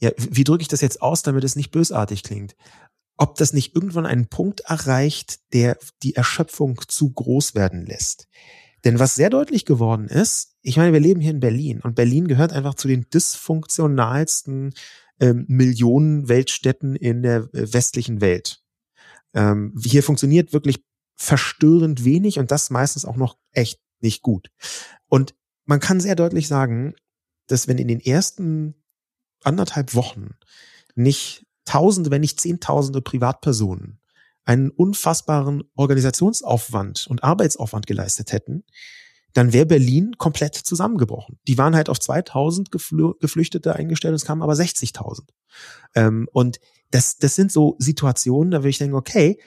ja, wie drücke ich das jetzt aus, damit es nicht bösartig klingt? Ob das nicht irgendwann einen Punkt erreicht, der die Erschöpfung zu groß werden lässt. Denn was sehr deutlich geworden ist, ich meine, wir leben hier in Berlin und Berlin gehört einfach zu den dysfunktionalsten ähm, Millionen Weltstädten in der äh, westlichen Welt. Ähm, hier funktioniert wirklich verstörend wenig und das meistens auch noch echt nicht gut. Und man kann sehr deutlich sagen, dass wenn in den ersten anderthalb Wochen nicht Tausende, wenn nicht Zehntausende Privatpersonen einen unfassbaren Organisationsaufwand und Arbeitsaufwand geleistet hätten, dann wäre Berlin komplett zusammengebrochen. Die waren halt auf 2000 Geflü Geflüchtete eingestellt, es kamen aber 60.000. Ähm, und das, das sind so Situationen, da würde ich denken, okay,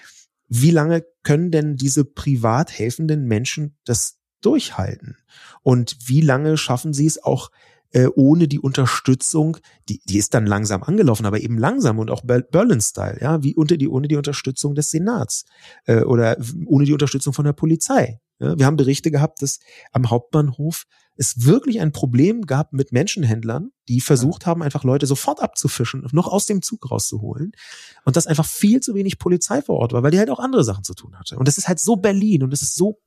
wie lange können denn diese privat helfenden Menschen das durchhalten? Und wie lange schaffen sie es auch äh, ohne die Unterstützung, die, die ist dann langsam angelaufen, aber eben langsam und auch Berlin-Style, ja, wie unter die, ohne die Unterstützung des Senats äh, oder ohne die Unterstützung von der Polizei. Ja, wir haben Berichte gehabt, dass am Hauptbahnhof es wirklich ein Problem gab mit Menschenhändlern, die versucht haben, einfach Leute sofort abzufischen, noch aus dem Zug rauszuholen. Und dass einfach viel zu wenig Polizei vor Ort war, weil die halt auch andere Sachen zu tun hatte. Und das ist halt so Berlin und es ist so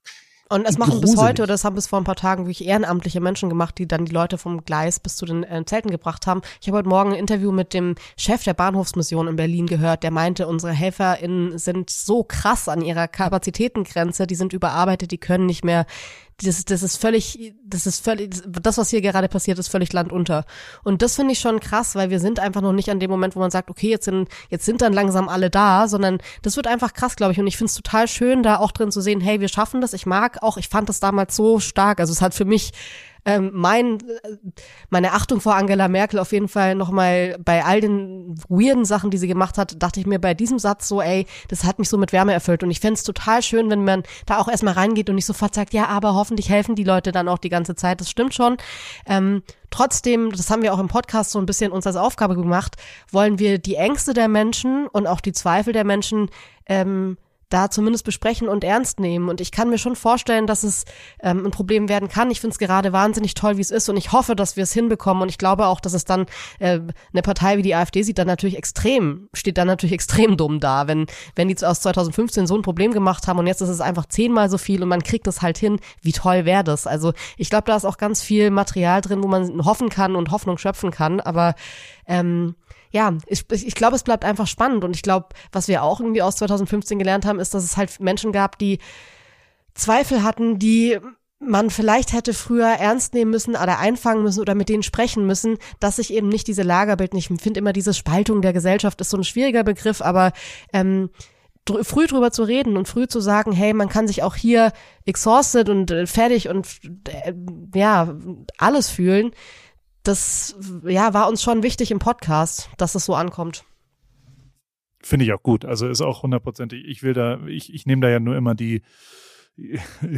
und es machen bis heute, oder das haben bis vor ein paar Tagen wirklich ehrenamtliche Menschen gemacht, die dann die Leute vom Gleis bis zu den äh, Zelten gebracht haben. Ich habe heute Morgen ein Interview mit dem Chef der Bahnhofsmission in Berlin gehört, der meinte, unsere HelferInnen sind so krass an ihrer Kapazitätengrenze, die sind überarbeitet, die können nicht mehr das, das ist völlig, das ist völlig, das, was hier gerade passiert, ist völlig landunter. Und das finde ich schon krass, weil wir sind einfach noch nicht an dem Moment, wo man sagt, okay, jetzt sind, jetzt sind dann langsam alle da, sondern das wird einfach krass, glaube ich. Und ich finde es total schön, da auch drin zu sehen, hey, wir schaffen das. Ich mag auch, ich fand das damals so stark. Also es hat für mich ähm, mein, meine Achtung vor Angela Merkel auf jeden Fall nochmal bei all den weirden Sachen, die sie gemacht hat, dachte ich mir bei diesem Satz so, ey, das hat mich so mit Wärme erfüllt. Und ich fände total schön, wenn man da auch erstmal reingeht und nicht sofort sagt, ja, aber hoffentlich helfen die Leute dann auch die ganze Zeit. Das stimmt schon. Ähm, trotzdem, das haben wir auch im Podcast so ein bisschen uns als Aufgabe gemacht, wollen wir die Ängste der Menschen und auch die Zweifel der Menschen ähm, da zumindest besprechen und ernst nehmen. Und ich kann mir schon vorstellen, dass es ähm, ein Problem werden kann. Ich finde es gerade wahnsinnig toll, wie es ist. Und ich hoffe, dass wir es hinbekommen. Und ich glaube auch, dass es dann äh, eine Partei wie die AfD sieht dann natürlich extrem, steht dann natürlich extrem dumm da, wenn, wenn die aus 2015 so ein Problem gemacht haben und jetzt ist es einfach zehnmal so viel und man kriegt es halt hin. Wie toll wäre das? Also ich glaube, da ist auch ganz viel Material drin, wo man hoffen kann und Hoffnung schöpfen kann. Aber ähm, ja, ich, ich glaube, es bleibt einfach spannend. Und ich glaube, was wir auch irgendwie aus 2015 gelernt haben, ist, dass es halt Menschen gab, die Zweifel hatten, die man vielleicht hätte früher ernst nehmen müssen oder einfangen müssen oder mit denen sprechen müssen, dass sich eben nicht diese Lagerbild. Ich finde immer diese Spaltung der Gesellschaft ist so ein schwieriger Begriff, aber ähm, dr früh drüber zu reden und früh zu sagen, hey, man kann sich auch hier exhausted und äh, fertig und äh, ja, alles fühlen, das ja, war uns schon wichtig im Podcast, dass es so ankommt. Finde ich auch gut. Also ist auch hundertprozentig. Ich will da, ich, ich nehme da ja nur immer die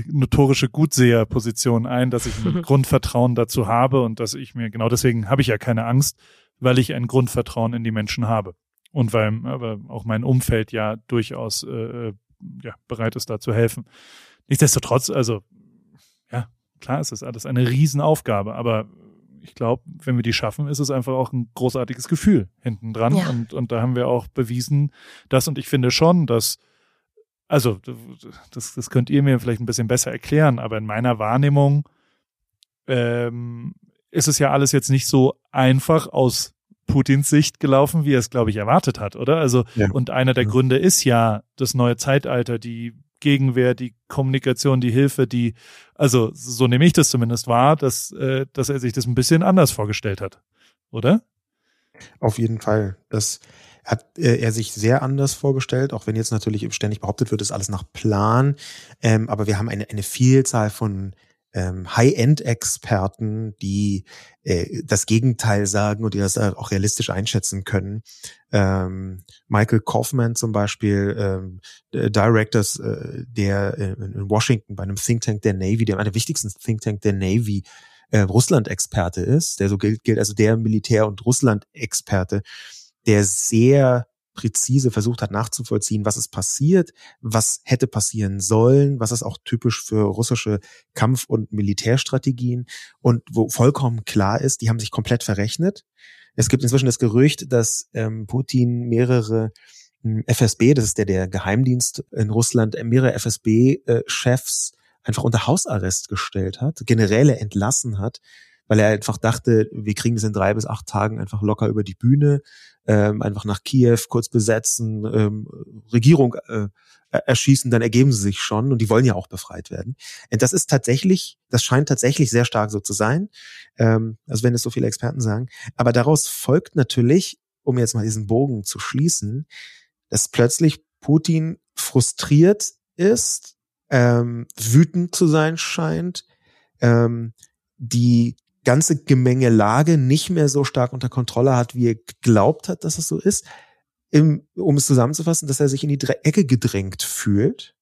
notorische Gutseherposition ein, dass ich ein Grundvertrauen dazu habe und dass ich mir, genau deswegen habe ich ja keine Angst, weil ich ein Grundvertrauen in die Menschen habe. Und weil aber auch mein Umfeld ja durchaus äh, ja, bereit ist, da zu helfen. Nichtsdestotrotz, also ja, klar ist das alles eine Riesenaufgabe, aber ich glaube, wenn wir die schaffen, ist es einfach auch ein großartiges Gefühl hinten dran. Ja. Und, und da haben wir auch bewiesen, dass, und ich finde schon, dass, also, das, das könnt ihr mir vielleicht ein bisschen besser erklären, aber in meiner Wahrnehmung ähm, ist es ja alles jetzt nicht so einfach aus Putins Sicht gelaufen, wie er es, glaube ich, erwartet hat, oder? Also, ja. und einer der Gründe ist ja das neue Zeitalter, die Gegenwehr, die Kommunikation, die Hilfe, die, also so nehme ich das zumindest wahr, dass, äh, dass er sich das ein bisschen anders vorgestellt hat, oder? Auf jeden Fall. Das hat äh, er sich sehr anders vorgestellt, auch wenn jetzt natürlich ständig behauptet wird, ist alles nach Plan. Ähm, aber wir haben eine, eine Vielzahl von ähm, High-End-Experten, die äh, das Gegenteil sagen und die das auch realistisch einschätzen können. Ähm, Michael Kaufman zum Beispiel, ähm, Directors äh, der äh, in Washington bei einem Think Tank der Navy, der einer der wichtigsten Think Tank der Navy, äh, Russland-Experte ist, der so gilt, gilt also der Militär- und Russland-Experte, der sehr präzise versucht hat nachzuvollziehen, was ist passiert, was hätte passieren sollen, was ist auch typisch für russische Kampf- und Militärstrategien und wo vollkommen klar ist, die haben sich komplett verrechnet. Es gibt inzwischen das Gerücht, dass ähm, Putin mehrere hm, FSB, das ist der der Geheimdienst in Russland, mehrere FSB-Chefs äh, einfach unter Hausarrest gestellt hat, Generäle entlassen hat, weil er einfach dachte, wir kriegen es in drei bis acht Tagen einfach locker über die Bühne, ähm, einfach nach Kiew kurz besetzen, ähm, Regierung äh, erschießen, dann ergeben sie sich schon und die wollen ja auch befreit werden. Und das ist tatsächlich, das scheint tatsächlich sehr stark so zu sein, ähm, also wenn es so viele Experten sagen. Aber daraus folgt natürlich, um jetzt mal diesen Bogen zu schließen, dass plötzlich Putin frustriert ist, ähm, wütend zu sein scheint, ähm, die ganze Gemengelage nicht mehr so stark unter Kontrolle hat, wie er geglaubt hat, dass es so ist. Im, um es zusammenzufassen, dass er sich in die Ecke gedrängt fühlt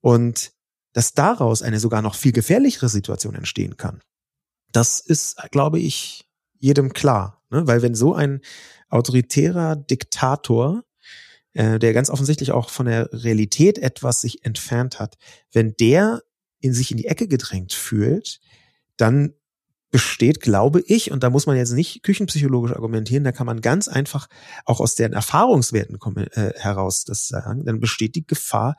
und dass daraus eine sogar noch viel gefährlichere Situation entstehen kann. Das ist, glaube ich, jedem klar. Ne? Weil wenn so ein autoritärer Diktator, äh, der ganz offensichtlich auch von der Realität etwas sich entfernt hat, wenn der in sich in die Ecke gedrängt fühlt, dann besteht, glaube ich, und da muss man jetzt nicht küchenpsychologisch argumentieren, da kann man ganz einfach auch aus deren Erfahrungswerten kommen, äh, heraus das sagen, dann besteht die Gefahr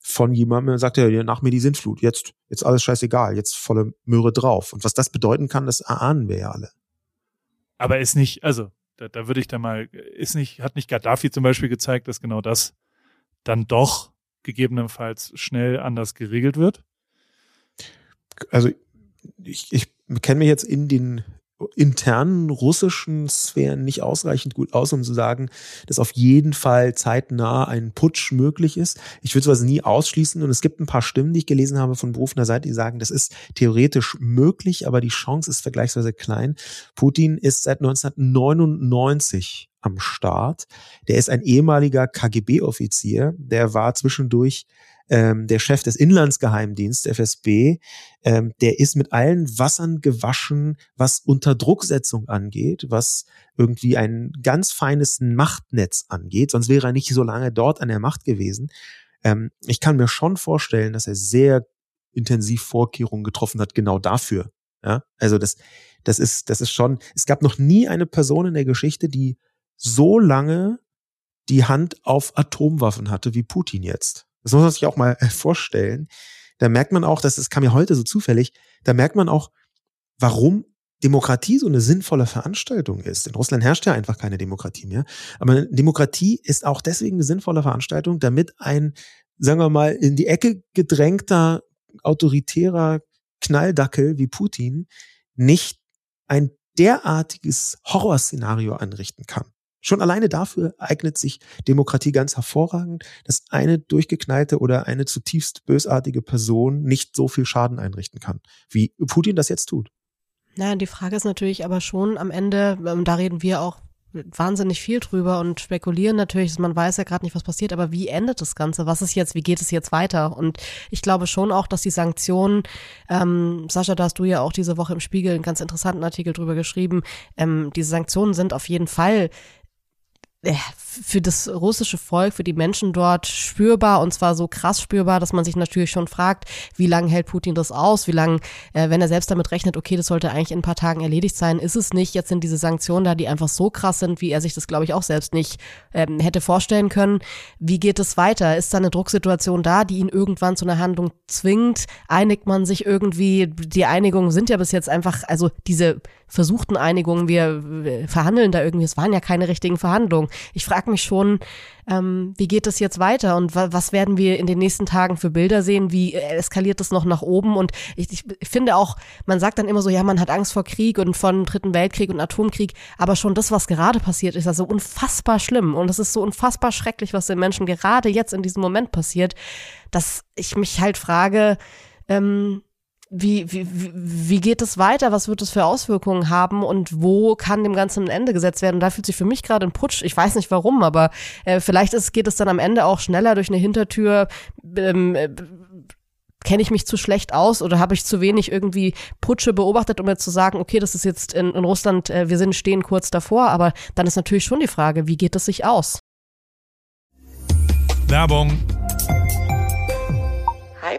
von jemandem, der sagt, ja, nach mir die Sintflut, jetzt, jetzt alles scheißegal, jetzt volle Möhre drauf. Und was das bedeuten kann, das ahnen wir ja alle. Aber ist nicht, also da, da würde ich da mal, ist nicht, hat nicht Gaddafi zum Beispiel gezeigt, dass genau das dann doch gegebenenfalls schnell anders geregelt wird? Also ich, ich kenne mich jetzt in den internen russischen Sphären nicht ausreichend gut aus, um zu sagen, dass auf jeden Fall zeitnah ein Putsch möglich ist. Ich würde sowas nie ausschließen und es gibt ein paar Stimmen, die ich gelesen habe von berufener Seite, die sagen, das ist theoretisch möglich, aber die Chance ist vergleichsweise klein. Putin ist seit 1999 am Start. Der ist ein ehemaliger KGB-Offizier, der war zwischendurch ähm, der Chef des Inlandsgeheimdienstes, FSB, ähm, der ist mit allen Wassern gewaschen, was Unterdrucksetzung angeht, was irgendwie ein ganz feines Machtnetz angeht, sonst wäre er nicht so lange dort an der Macht gewesen. Ähm, ich kann mir schon vorstellen, dass er sehr intensiv Vorkehrungen getroffen hat, genau dafür. Ja, also das, das ist, das ist schon, es gab noch nie eine Person in der Geschichte, die so lange die Hand auf Atomwaffen hatte wie Putin jetzt. Das muss man sich auch mal äh, vorstellen. Da merkt man auch, dass es kam ja heute so zufällig, da merkt man auch, warum Demokratie so eine sinnvolle Veranstaltung ist. In Russland herrscht ja einfach keine Demokratie mehr. Aber Demokratie ist auch deswegen eine sinnvolle Veranstaltung, damit ein, sagen wir mal, in die Ecke gedrängter, autoritärer Knalldackel wie Putin nicht ein derartiges Horrorszenario anrichten kann. Schon alleine dafür eignet sich Demokratie ganz hervorragend, dass eine durchgeknallte oder eine zutiefst bösartige Person nicht so viel Schaden einrichten kann, wie Putin das jetzt tut. Na, die Frage ist natürlich aber schon am Ende, ähm, da reden wir auch wahnsinnig viel drüber und spekulieren natürlich, man weiß ja gerade nicht, was passiert, aber wie endet das Ganze? Was ist jetzt, wie geht es jetzt weiter? Und ich glaube schon auch, dass die Sanktionen, ähm, Sascha, da hast du ja auch diese Woche im Spiegel einen ganz interessanten Artikel drüber geschrieben, ähm, diese Sanktionen sind auf jeden Fall für das russische Volk, für die Menschen dort spürbar und zwar so krass spürbar, dass man sich natürlich schon fragt, wie lange hält Putin das aus, wie lange, äh, wenn er selbst damit rechnet, okay, das sollte eigentlich in ein paar Tagen erledigt sein, ist es nicht. Jetzt sind diese Sanktionen da, die einfach so krass sind, wie er sich das, glaube ich, auch selbst nicht ähm, hätte vorstellen können. Wie geht es weiter? Ist da eine Drucksituation da, die ihn irgendwann zu einer Handlung zwingt? Einigt man sich irgendwie? Die Einigungen sind ja bis jetzt einfach, also diese versuchten Einigungen, wir verhandeln da irgendwie, es waren ja keine richtigen Verhandlungen. Ich frage mich schon, ähm, wie geht es jetzt weiter und wa was werden wir in den nächsten Tagen für Bilder sehen? Wie eskaliert es noch nach oben? Und ich, ich finde auch, man sagt dann immer so, ja, man hat Angst vor Krieg und von Dritten Weltkrieg und Atomkrieg, aber schon das, was gerade passiert, ist also unfassbar schlimm und es ist so unfassbar schrecklich, was den Menschen gerade jetzt in diesem Moment passiert, dass ich mich halt frage, ähm, wie, wie, wie geht es weiter? Was wird es für Auswirkungen haben? Und wo kann dem Ganzen ein Ende gesetzt werden? Und da fühlt sich für mich gerade ein Putsch. Ich weiß nicht warum, aber äh, vielleicht ist, geht es dann am Ende auch schneller durch eine Hintertür. Ähm, äh, Kenne ich mich zu schlecht aus oder habe ich zu wenig irgendwie Putsche beobachtet, um jetzt zu sagen, okay, das ist jetzt in, in Russland, äh, wir sind stehen kurz davor, aber dann ist natürlich schon die Frage, wie geht es sich aus? Werbung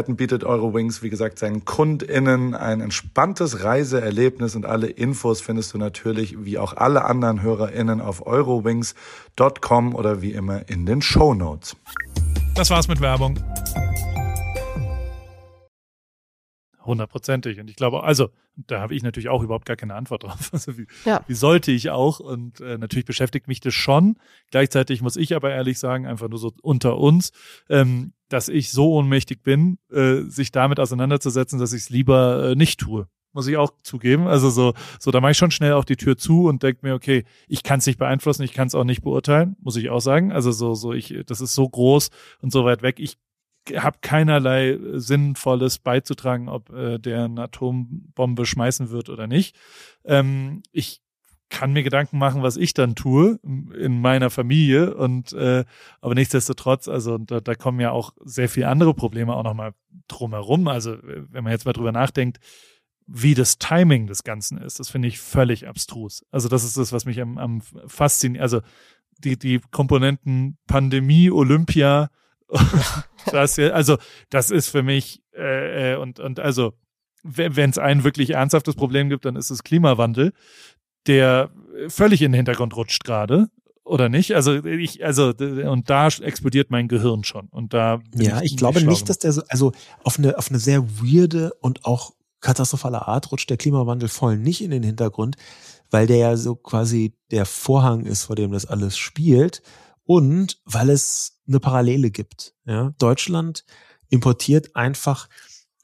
Möglichkeiten bietet Eurowings, wie gesagt, seinen KundInnen ein entspanntes Reiseerlebnis und alle Infos findest du natürlich wie auch alle anderen HörerInnen auf eurowings.com oder wie immer in den Show Notes. Das war's mit Werbung. Hundertprozentig. Und ich glaube, also, da habe ich natürlich auch überhaupt gar keine Antwort drauf. Also wie, ja. wie sollte ich auch? Und äh, natürlich beschäftigt mich das schon. Gleichzeitig muss ich aber ehrlich sagen, einfach nur so unter uns, ähm, dass ich so ohnmächtig bin, äh, sich damit auseinanderzusetzen, dass ich es lieber äh, nicht tue. Muss ich auch zugeben. Also so, so da mache ich schon schnell auch die Tür zu und denke mir, okay, ich kann es nicht beeinflussen, ich kann es auch nicht beurteilen, muss ich auch sagen. Also so, so ich, das ist so groß und so weit weg. Ich habe keinerlei Sinnvolles beizutragen, ob äh, der eine Atombombe schmeißen wird oder nicht. Ähm, ich kann mir Gedanken machen, was ich dann tue in meiner Familie und äh, aber nichtsdestotrotz, also da, da kommen ja auch sehr viele andere Probleme auch nochmal drumherum. Also wenn man jetzt mal drüber nachdenkt, wie das Timing des Ganzen ist, das finde ich völlig abstrus. Also das ist das, was mich am, am fasziniert. Also die, die Komponenten Pandemie, Olympia, das, also das ist für mich äh, äh und und also wenn es ein wirklich ernsthaftes Problem gibt, dann ist es Klimawandel der völlig in den Hintergrund rutscht gerade oder nicht? Also ich, also und da explodiert mein Gehirn schon und da. Ja, ich, ich glaube nicht, dass der so, also auf eine auf eine sehr weirde und auch katastrophale Art rutscht der Klimawandel voll nicht in den Hintergrund, weil der ja so quasi der Vorhang ist, vor dem das alles spielt und weil es eine Parallele gibt. Ja, Deutschland importiert einfach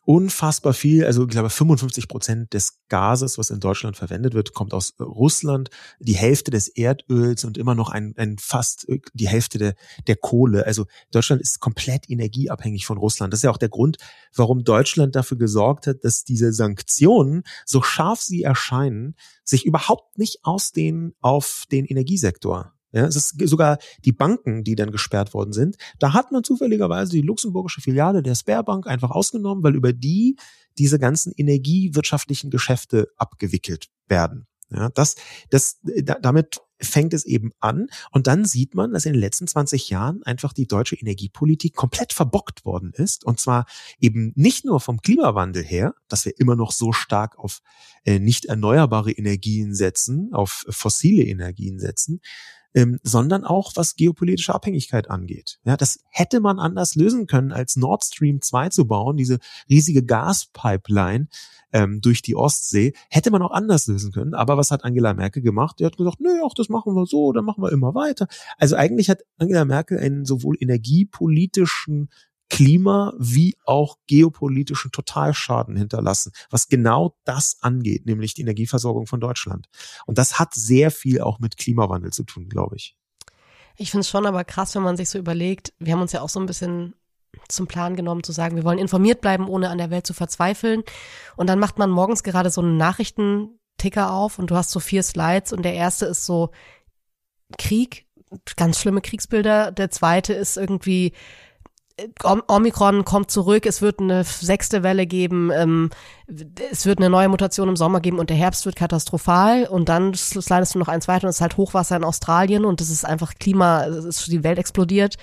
unfassbar viel, also ich glaube 55 Prozent des Gases, was in Deutschland verwendet wird, kommt aus äh, Russland, die Hälfte des Erdöls und immer noch ein, ein fast äh, die Hälfte der, der Kohle. Also Deutschland ist komplett energieabhängig von Russland. Das ist ja auch der Grund, warum Deutschland dafür gesorgt hat, dass diese Sanktionen, so scharf sie erscheinen, sich überhaupt nicht ausdehnen auf den Energiesektor. Ja, es ist sogar die Banken, die dann gesperrt worden sind. Da hat man zufälligerweise die luxemburgische Filiale der Sperrbank einfach ausgenommen, weil über die diese ganzen energiewirtschaftlichen Geschäfte abgewickelt werden. Ja, das, das, damit fängt es eben an. Und dann sieht man, dass in den letzten 20 Jahren einfach die deutsche Energiepolitik komplett verbockt worden ist. Und zwar eben nicht nur vom Klimawandel her, dass wir immer noch so stark auf äh, nicht erneuerbare Energien setzen, auf fossile Energien setzen, ähm, sondern auch was geopolitische Abhängigkeit angeht. Ja, das hätte man anders lösen können, als Nord Stream 2 zu bauen, diese riesige Gaspipeline ähm, durch die Ostsee, hätte man auch anders lösen können. Aber was hat Angela Merkel gemacht? Die hat gesagt, nö, auch das machen wir so, dann machen wir immer weiter. Also eigentlich hat Angela Merkel einen sowohl energiepolitischen Klima- wie auch geopolitischen Totalschaden hinterlassen, was genau das angeht, nämlich die Energieversorgung von Deutschland. Und das hat sehr viel auch mit Klimawandel zu tun, glaube ich. Ich finde es schon aber krass, wenn man sich so überlegt, wir haben uns ja auch so ein bisschen zum Plan genommen, zu sagen, wir wollen informiert bleiben, ohne an der Welt zu verzweifeln. Und dann macht man morgens gerade so einen Nachrichtenticker auf und du hast so vier Slides und der erste ist so Krieg, ganz schlimme Kriegsbilder. Der zweite ist irgendwie Omikron kommt zurück, es wird eine sechste Welle geben, ähm, es wird eine neue Mutation im Sommer geben und der Herbst wird katastrophal und dann slidest du noch eins weiter und es ist halt Hochwasser in Australien und es ist einfach Klima, ist, die Welt explodiert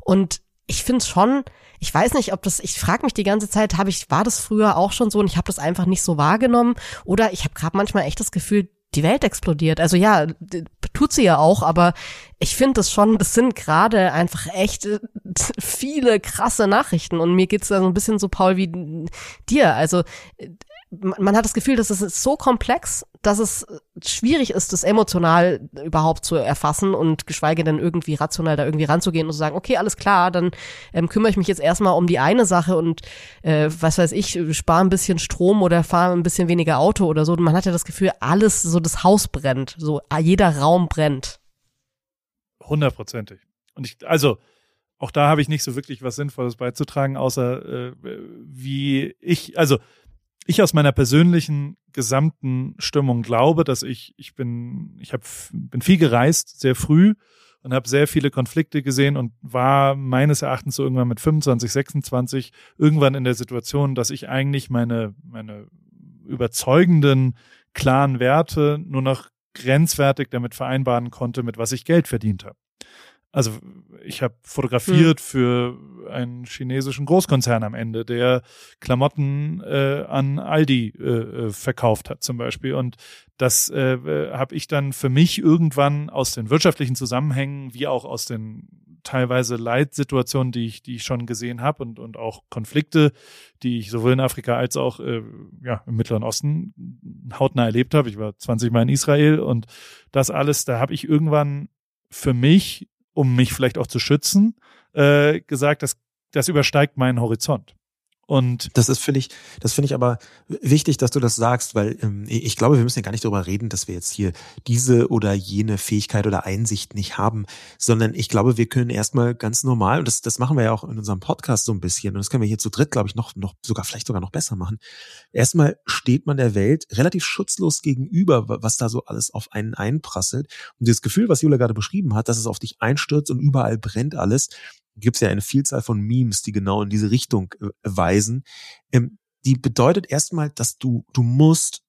und ich finde schon, ich weiß nicht, ob das, ich frage mich die ganze Zeit, habe ich, war das früher auch schon so und ich habe das einfach nicht so wahrgenommen oder ich habe gerade manchmal echt das Gefühl, die Welt explodiert. Also ja, tut sie ja auch, aber ich finde das schon, das sind gerade einfach echt äh, viele krasse Nachrichten und mir geht's da so ein bisschen so, Paul, wie dir. Also man hat das Gefühl, dass es so komplex, dass es schwierig ist, das emotional überhaupt zu erfassen und geschweige denn irgendwie rational da irgendwie ranzugehen und zu sagen, okay, alles klar, dann ähm, kümmere ich mich jetzt erstmal um die eine Sache und äh, was weiß ich, spare ein bisschen Strom oder fahre ein bisschen weniger Auto oder so. Und man hat ja das Gefühl, alles, so das Haus brennt, so jeder Raum brennt. Hundertprozentig. Und ich, also, auch da habe ich nicht so wirklich was Sinnvolles beizutragen, außer äh, wie ich, also ich aus meiner persönlichen gesamten Stimmung glaube, dass ich, ich bin, ich hab, bin viel gereist, sehr früh und habe sehr viele Konflikte gesehen und war meines Erachtens so irgendwann mit 25, 26 irgendwann in der Situation, dass ich eigentlich meine, meine überzeugenden, klaren Werte nur noch grenzwertig damit vereinbaren konnte, mit was ich Geld verdient habe. Also ich habe fotografiert hm. für einen chinesischen Großkonzern am Ende, der Klamotten äh, an Aldi äh, äh verkauft hat zum Beispiel. Und das äh, äh, habe ich dann für mich irgendwann aus den wirtschaftlichen Zusammenhängen wie auch aus den teilweise Leitsituationen, die ich, die ich schon gesehen habe und, und auch Konflikte, die ich sowohl in Afrika als auch äh, ja, im Mittleren Osten hautnah erlebt habe. Ich war 20 Mal in Israel und das alles, da habe ich irgendwann für mich um mich vielleicht auch zu schützen, äh, gesagt, das, das übersteigt meinen Horizont. Und das ist finde ich, das finde ich aber wichtig, dass du das sagst, weil ähm, ich glaube, wir müssen ja gar nicht darüber reden, dass wir jetzt hier diese oder jene Fähigkeit oder Einsicht nicht haben, sondern ich glaube, wir können erstmal ganz normal, und das, das machen wir ja auch in unserem Podcast so ein bisschen, und das können wir hier zu dritt, glaube ich, noch, noch sogar vielleicht sogar noch besser machen. Erstmal steht man der Welt relativ schutzlos gegenüber, was da so alles auf einen einprasselt. Und das Gefühl, was Julia gerade beschrieben hat, dass es auf dich einstürzt und überall brennt alles, gibt es ja eine Vielzahl von Memes, die genau in diese Richtung äh, weisen. Ähm, die bedeutet erstmal, dass du, du musst,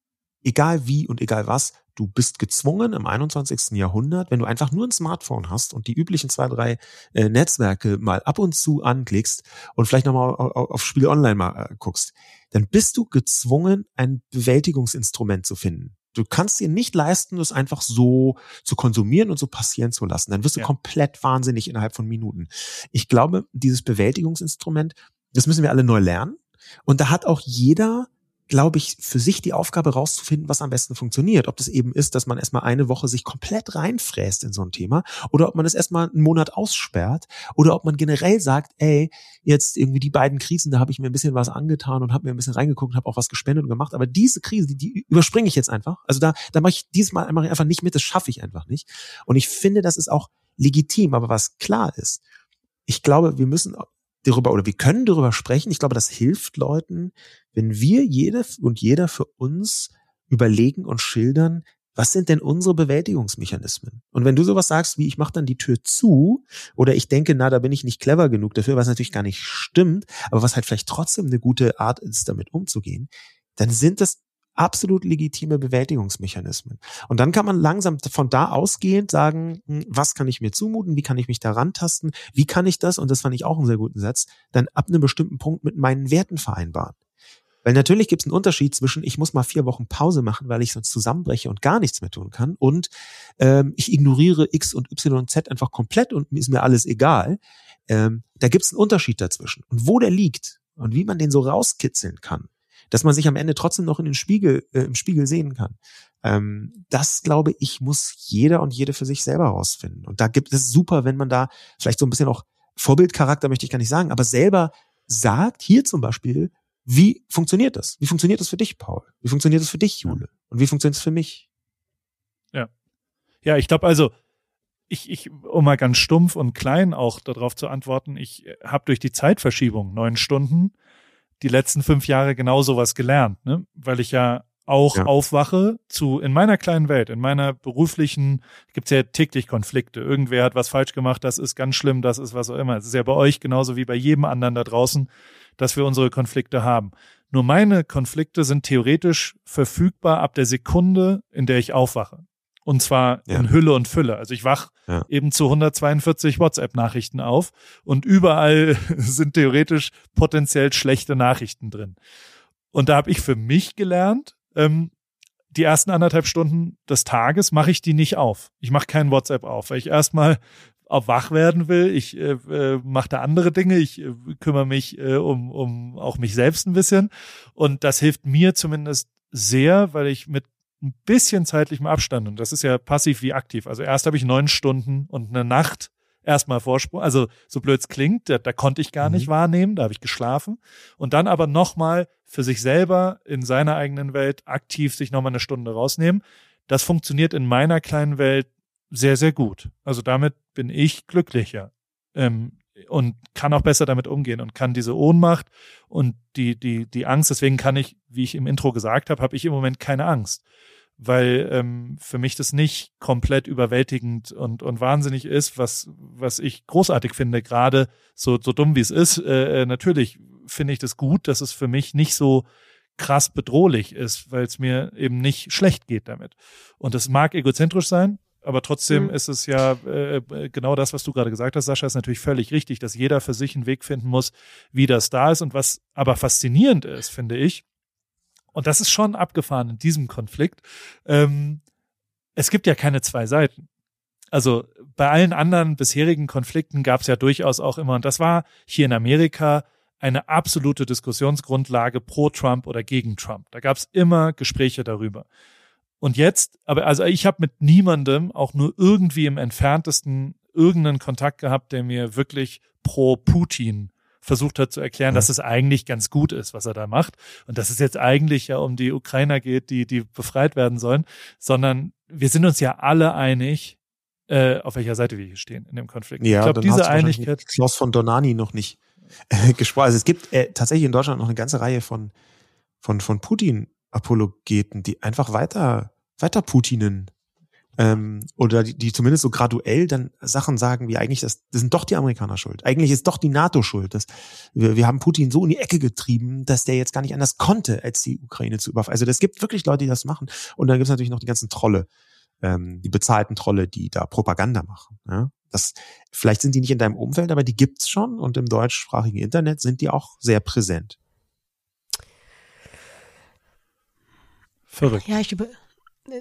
egal wie und egal was, du bist gezwungen im 21. Jahrhundert, wenn du einfach nur ein Smartphone hast und die üblichen zwei, drei äh, Netzwerke mal ab und zu anklickst und vielleicht nochmal auf, auf Spiel Online mal äh, guckst, dann bist du gezwungen, ein Bewältigungsinstrument zu finden. Du kannst dir nicht leisten, das einfach so zu konsumieren und so passieren zu lassen. Dann wirst du ja. komplett wahnsinnig innerhalb von Minuten. Ich glaube, dieses Bewältigungsinstrument, das müssen wir alle neu lernen. Und da hat auch jeder glaube ich, für sich die Aufgabe rauszufinden, was am besten funktioniert. Ob das eben ist, dass man erstmal eine Woche sich komplett reinfräst in so ein Thema oder ob man es erstmal einen Monat aussperrt oder ob man generell sagt, ey, jetzt irgendwie die beiden Krisen, da habe ich mir ein bisschen was angetan und habe mir ein bisschen reingeguckt und habe auch was gespendet und gemacht. Aber diese Krise, die, die überspringe ich jetzt einfach. Also da, da mache ich dieses Mal einfach nicht mit, das schaffe ich einfach nicht. Und ich finde, das ist auch legitim. Aber was klar ist, ich glaube, wir müssen darüber oder wir können darüber sprechen. Ich glaube, das hilft Leuten, wenn wir jede und jeder für uns überlegen und schildern, was sind denn unsere Bewältigungsmechanismen? Und wenn du sowas sagst wie, ich mache dann die Tür zu oder ich denke, na, da bin ich nicht clever genug dafür, was natürlich gar nicht stimmt, aber was halt vielleicht trotzdem eine gute Art ist, damit umzugehen, dann sind das absolut legitime Bewältigungsmechanismen. Und dann kann man langsam von da ausgehend sagen, hm, was kann ich mir zumuten, wie kann ich mich daran tasten, wie kann ich das, und das fand ich auch einen sehr guten Satz, dann ab einem bestimmten Punkt mit meinen Werten vereinbaren. Weil natürlich gibt es einen Unterschied zwischen, ich muss mal vier Wochen Pause machen, weil ich sonst zusammenbreche und gar nichts mehr tun kann, und ähm, ich ignoriere X und Y und Z einfach komplett und ist mir alles egal. Ähm, da gibt es einen Unterschied dazwischen. Und wo der liegt und wie man den so rauskitzeln kann, dass man sich am Ende trotzdem noch in den Spiegel, äh, im Spiegel sehen kann. Ähm, das glaube ich, muss jeder und jede für sich selber rausfinden. Und da gibt es super, wenn man da vielleicht so ein bisschen auch Vorbildcharakter möchte ich gar nicht sagen, aber selber sagt, hier zum Beispiel, wie funktioniert das? Wie funktioniert das für dich, Paul? Wie funktioniert das für dich, Jule? Und wie funktioniert es für mich? Ja. Ja, ich glaube also, ich, ich, um mal ganz stumpf und klein auch darauf zu antworten, ich habe durch die Zeitverschiebung neun Stunden die letzten fünf Jahre genau sowas gelernt, ne? weil ich ja auch ja. aufwache zu, in meiner kleinen Welt, in meiner beruflichen, gibt's ja täglich Konflikte. Irgendwer hat was falsch gemacht, das ist ganz schlimm, das ist was auch immer. Es ist ja bei euch genauso wie bei jedem anderen da draußen, dass wir unsere Konflikte haben. Nur meine Konflikte sind theoretisch verfügbar ab der Sekunde, in der ich aufwache. Und zwar ja. in Hülle und Fülle. Also ich wach ja. eben zu 142 WhatsApp-Nachrichten auf und überall sind theoretisch potenziell schlechte Nachrichten drin. Und da habe ich für mich gelernt, ähm, die ersten anderthalb Stunden des Tages mache ich die nicht auf. Ich mache kein WhatsApp auf, weil ich erstmal auch wach werden will. Ich äh, äh, mache da andere Dinge. Ich äh, kümmere mich äh, um, um auch mich selbst ein bisschen. Und das hilft mir zumindest sehr, weil ich mit ein bisschen zeitlichem Abstand, und das ist ja passiv wie aktiv. Also erst habe ich neun Stunden und eine Nacht erstmal Vorsprung. Also so blöd es klingt, da, da konnte ich gar mhm. nicht wahrnehmen, da habe ich geschlafen. Und dann aber nochmal für sich selber in seiner eigenen Welt aktiv sich nochmal eine Stunde rausnehmen. Das funktioniert in meiner kleinen Welt sehr, sehr gut. Also damit bin ich glücklicher. Ähm, und kann auch besser damit umgehen und kann diese Ohnmacht und die, die, die Angst, deswegen kann ich, wie ich im Intro gesagt habe, habe ich im Moment keine Angst weil ähm, für mich das nicht komplett überwältigend und, und wahnsinnig ist, was, was ich großartig finde, gerade so, so dumm wie es ist. Äh, äh, natürlich finde ich das gut, dass es für mich nicht so krass bedrohlich ist, weil es mir eben nicht schlecht geht damit. Und es mag egozentrisch sein, aber trotzdem mhm. ist es ja äh, genau das, was du gerade gesagt hast, Sascha, ist natürlich völlig richtig, dass jeder für sich einen Weg finden muss, wie das da ist. Und was aber faszinierend ist, finde ich, und das ist schon abgefahren in diesem Konflikt, ähm, es gibt ja keine zwei Seiten. Also bei allen anderen bisherigen Konflikten gab es ja durchaus auch immer, und das war hier in Amerika eine absolute Diskussionsgrundlage pro Trump oder gegen Trump. Da gab es immer Gespräche darüber. Und jetzt, aber also ich habe mit niemandem auch nur irgendwie im entferntesten irgendeinen Kontakt gehabt, der mir wirklich pro Putin versucht hat zu erklären, dass es eigentlich ganz gut ist, was er da macht und dass es jetzt eigentlich ja um die Ukrainer geht, die die befreit werden sollen, sondern wir sind uns ja alle einig, äh, auf welcher Seite wir hier stehen in dem Konflikt. Ja, ich glaube, diese Einigkeit. Klaus von Donani noch nicht äh, gesprochen. Also es gibt äh, tatsächlich in Deutschland noch eine ganze Reihe von von von Putin-Apologeten, die einfach weiter weiter Putinen ähm, oder die, die zumindest so graduell dann Sachen sagen, wie eigentlich das, das sind doch die Amerikaner schuld. Eigentlich ist doch die NATO schuld. Das, wir, wir haben Putin so in die Ecke getrieben, dass der jetzt gar nicht anders konnte, als die Ukraine zu überfallen. Also das gibt wirklich Leute, die das machen. Und dann gibt es natürlich noch die ganzen Trolle, ähm, die bezahlten Trolle, die da Propaganda machen. Ja? Das, vielleicht sind die nicht in deinem Umfeld, aber die gibt's schon und im deutschsprachigen Internet sind die auch sehr präsent. Verrückt. Ja, ich über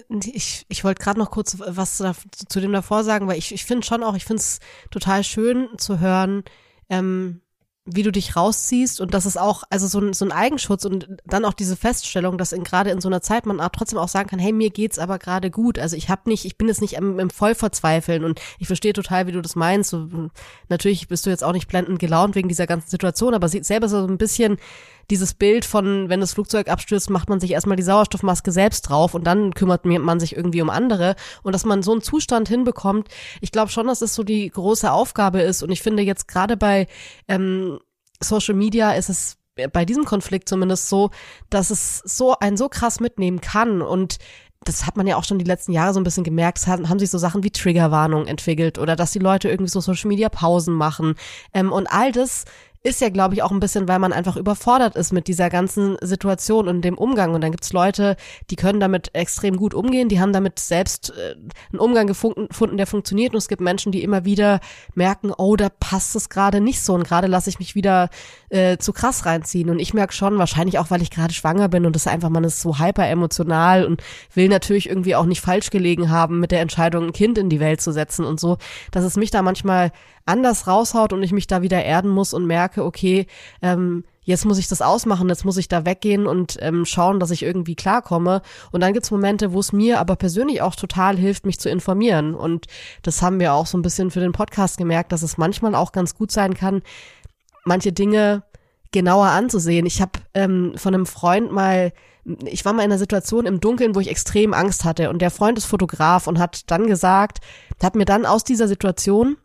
ich, ich wollte gerade noch kurz was da, zu dem davor sagen, weil ich, ich finde schon auch, ich finde es total schön zu hören, ähm, wie du dich rausziehst und das ist auch, also so ein, so ein Eigenschutz und dann auch diese Feststellung, dass in, gerade in so einer Zeit man trotzdem auch sagen kann, hey, mir geht's aber gerade gut. Also ich habe nicht, ich bin jetzt nicht im, im Vollverzweifeln und ich verstehe total, wie du das meinst. So, natürlich bist du jetzt auch nicht blendend gelaunt wegen dieser ganzen Situation, aber selber so ein bisschen dieses Bild von, wenn das Flugzeug abstürzt, macht man sich erstmal die Sauerstoffmaske selbst drauf und dann kümmert man sich irgendwie um andere. Und dass man so einen Zustand hinbekommt, ich glaube schon, dass das so die große Aufgabe ist. Und ich finde jetzt gerade bei ähm, Social Media ist es bei diesem Konflikt zumindest so, dass es so ein so krass mitnehmen kann und das hat man ja auch schon die letzten Jahre so ein bisschen gemerkt, haben, haben sich so Sachen wie Triggerwarnung entwickelt oder dass die Leute irgendwie so Social Media Pausen machen. Ähm, und all das ist ja, glaube ich, auch ein bisschen, weil man einfach überfordert ist mit dieser ganzen Situation und dem Umgang. Und dann gibt's Leute, die können damit extrem gut umgehen, die haben damit selbst äh, einen Umgang gefunden, der funktioniert. Und es gibt Menschen, die immer wieder merken, oh, da passt es gerade nicht so und gerade lasse ich mich wieder äh, zu krass reinziehen. Und ich merke schon, wahrscheinlich auch, weil ich gerade schwanger bin und das einfach, man ist so hyper emotional und will natürlich irgendwie auch nicht falsch gelegen haben mit der Entscheidung, ein Kind in die Welt zu setzen und so, dass es mich da manchmal anders raushaut und ich mich da wieder erden muss und merke, okay, ähm, jetzt muss ich das ausmachen, jetzt muss ich da weggehen und ähm, schauen, dass ich irgendwie klarkomme. Und dann gibt's Momente, wo es mir aber persönlich auch total hilft, mich zu informieren. Und das haben wir auch so ein bisschen für den Podcast gemerkt, dass es manchmal auch ganz gut sein kann, manche Dinge genauer anzusehen. Ich habe ähm, von einem Freund mal ich war mal in einer Situation im Dunkeln, wo ich extrem Angst hatte und der Freund ist Fotograf und hat dann gesagt, hat mir dann aus dieser Situation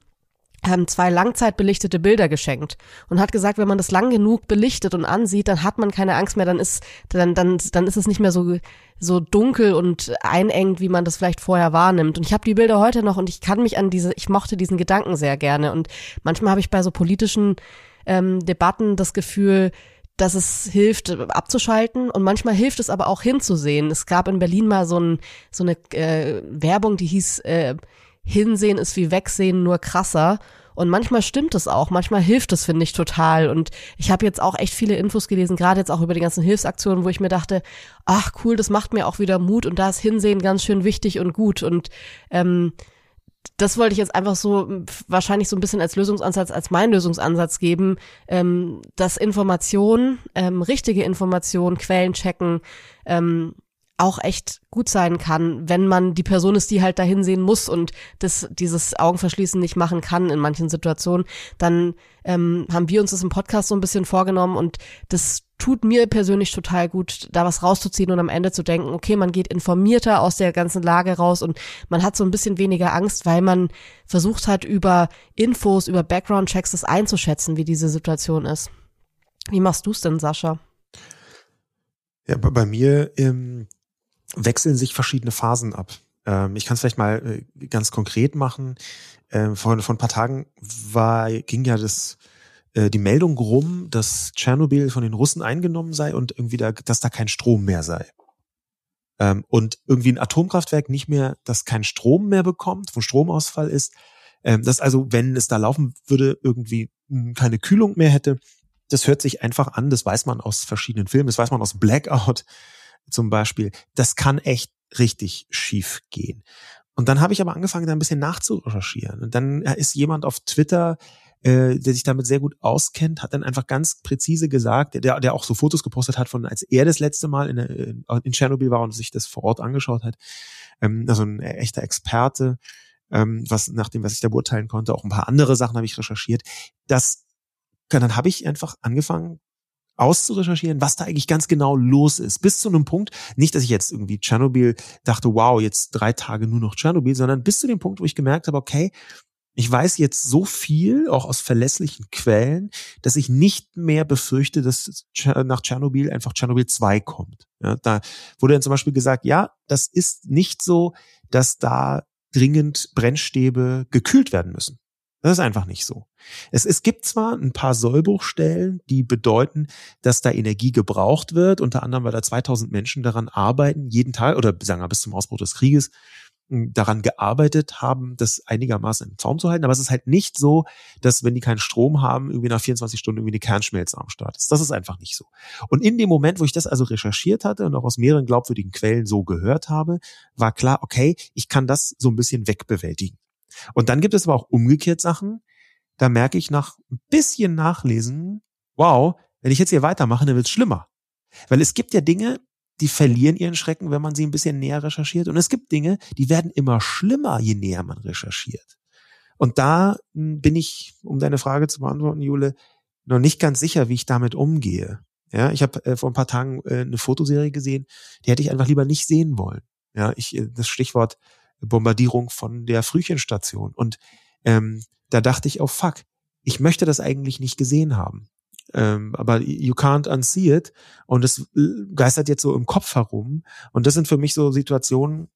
ähm, zwei langzeitbelichtete Bilder geschenkt und hat gesagt, wenn man das lang genug belichtet und ansieht, dann hat man keine Angst mehr, dann ist dann dann dann ist es nicht mehr so so dunkel und einengt, wie man das vielleicht vorher wahrnimmt. Und ich habe die Bilder heute noch und ich kann mich an diese, ich mochte diesen Gedanken sehr gerne und manchmal habe ich bei so politischen ähm, Debatten das Gefühl, dass es hilft, abzuschalten und manchmal hilft es aber auch hinzusehen. Es gab in Berlin mal so, ein, so eine äh, Werbung, die hieß äh, Hinsehen ist wie Wegsehen, nur krasser. Und manchmal stimmt es auch, manchmal hilft es, finde ich, total. Und ich habe jetzt auch echt viele Infos gelesen, gerade jetzt auch über die ganzen Hilfsaktionen, wo ich mir dachte, ach cool, das macht mir auch wieder Mut und da ist Hinsehen ganz schön wichtig und gut. Und ähm, das wollte ich jetzt einfach so wahrscheinlich so ein bisschen als Lösungsansatz, als mein Lösungsansatz geben, ähm, dass Information, ähm, richtige Information, Quellen checken, ähm, auch echt gut sein kann, wenn man die Person ist, die halt dahin sehen muss und das, dieses Augenverschließen nicht machen kann in manchen Situationen, dann ähm, haben wir uns das im Podcast so ein bisschen vorgenommen und das tut mir persönlich total gut, da was rauszuziehen und am Ende zu denken, okay, man geht informierter aus der ganzen Lage raus und man hat so ein bisschen weniger Angst, weil man versucht hat, über Infos, über Background-Checks das einzuschätzen, wie diese Situation ist. Wie machst du es denn, Sascha? Ja, bei mir ähm, wechseln sich verschiedene Phasen ab. Ähm, ich kann es vielleicht mal äh, ganz konkret machen. Ähm, vor, vor ein paar Tagen war, ging ja das äh, die Meldung rum, dass Tschernobyl von den Russen eingenommen sei und irgendwie da, dass da kein Strom mehr sei. Ähm, und irgendwie ein Atomkraftwerk nicht mehr, das kein Strom mehr bekommt, wo Stromausfall ist. Ähm, dass also, wenn es da laufen würde, irgendwie hm, keine Kühlung mehr hätte. Das hört sich einfach an, das weiß man aus verschiedenen Filmen, das weiß man aus Blackout zum Beispiel. Das kann echt richtig schief gehen. Und dann habe ich aber angefangen, da ein bisschen nachzurecherchieren. Und dann ist jemand auf Twitter äh, der sich damit sehr gut auskennt, hat dann einfach ganz präzise gesagt, der, der auch so Fotos gepostet hat von, als er das letzte Mal in, in Tschernobyl war und sich das vor Ort angeschaut hat. Ähm, also ein echter Experte, ähm, was nach dem, was ich da beurteilen konnte, auch ein paar andere Sachen habe ich recherchiert. Das, dann habe ich einfach angefangen, auszurecherchieren, was da eigentlich ganz genau los ist. Bis zu einem Punkt, nicht, dass ich jetzt irgendwie Tschernobyl dachte, wow, jetzt drei Tage nur noch Tschernobyl, sondern bis zu dem Punkt, wo ich gemerkt habe, okay, ich weiß jetzt so viel, auch aus verlässlichen Quellen, dass ich nicht mehr befürchte, dass nach Tschernobyl einfach Tschernobyl 2 kommt. Ja, da wurde dann zum Beispiel gesagt, ja, das ist nicht so, dass da dringend Brennstäbe gekühlt werden müssen. Das ist einfach nicht so. Es, es gibt zwar ein paar Sollbruchstellen, die bedeuten, dass da Energie gebraucht wird, unter anderem, weil da 2000 Menschen daran arbeiten, jeden Tag oder sagen wir bis zum Ausbruch des Krieges, daran gearbeitet haben, das einigermaßen im Zaum zu halten. Aber es ist halt nicht so, dass wenn die keinen Strom haben, irgendwie nach 24 Stunden irgendwie eine Kernschmelze am Start ist. Das ist einfach nicht so. Und in dem Moment, wo ich das also recherchiert hatte und auch aus mehreren glaubwürdigen Quellen so gehört habe, war klar, okay, ich kann das so ein bisschen wegbewältigen. Und dann gibt es aber auch umgekehrt Sachen, da merke ich nach ein bisschen Nachlesen, wow, wenn ich jetzt hier weitermache, dann wird es schlimmer. Weil es gibt ja Dinge, die verlieren ihren Schrecken, wenn man sie ein bisschen näher recherchiert. Und es gibt Dinge, die werden immer schlimmer, je näher man recherchiert. Und da hm, bin ich, um deine Frage zu beantworten, Jule, noch nicht ganz sicher, wie ich damit umgehe. Ja, ich habe äh, vor ein paar Tagen äh, eine Fotoserie gesehen, die hätte ich einfach lieber nicht sehen wollen. Ja, ich äh, das Stichwort Bombardierung von der Frühchenstation. Und ähm, da dachte ich, oh fuck, ich möchte das eigentlich nicht gesehen haben. Ähm, aber you can't unsee it. Und es äh, geistert jetzt so im Kopf herum. Und das sind für mich so Situationen,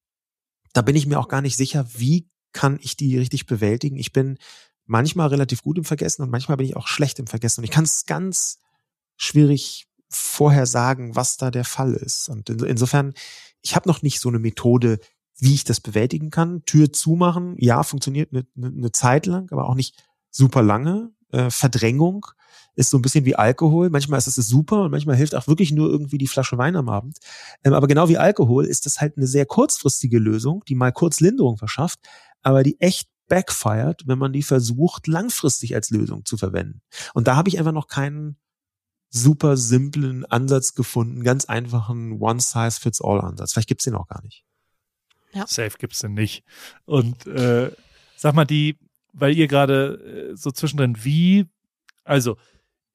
da bin ich mir auch gar nicht sicher, wie kann ich die richtig bewältigen. Ich bin manchmal relativ gut im Vergessen und manchmal bin ich auch schlecht im Vergessen. Und ich kann es ganz schwierig vorher sagen, was da der Fall ist. Und insofern, ich habe noch nicht so eine Methode, wie ich das bewältigen kann. Tür zumachen, ja, funktioniert eine, eine Zeit lang, aber auch nicht super lange. Äh, Verdrängung ist so ein bisschen wie Alkohol. Manchmal ist es super und manchmal hilft auch wirklich nur irgendwie die Flasche Wein am Abend. Ähm, aber genau wie Alkohol ist das halt eine sehr kurzfristige Lösung, die mal kurz Linderung verschafft, aber die echt backfired, wenn man die versucht, langfristig als Lösung zu verwenden. Und da habe ich einfach noch keinen super simplen Ansatz gefunden, ganz einfachen One-Size-Fits-All-Ansatz. Vielleicht gibt's den auch gar nicht. Ja. Safe gibt's den nicht. Und äh, sag mal, die, weil ihr gerade äh, so zwischendrin, wie, also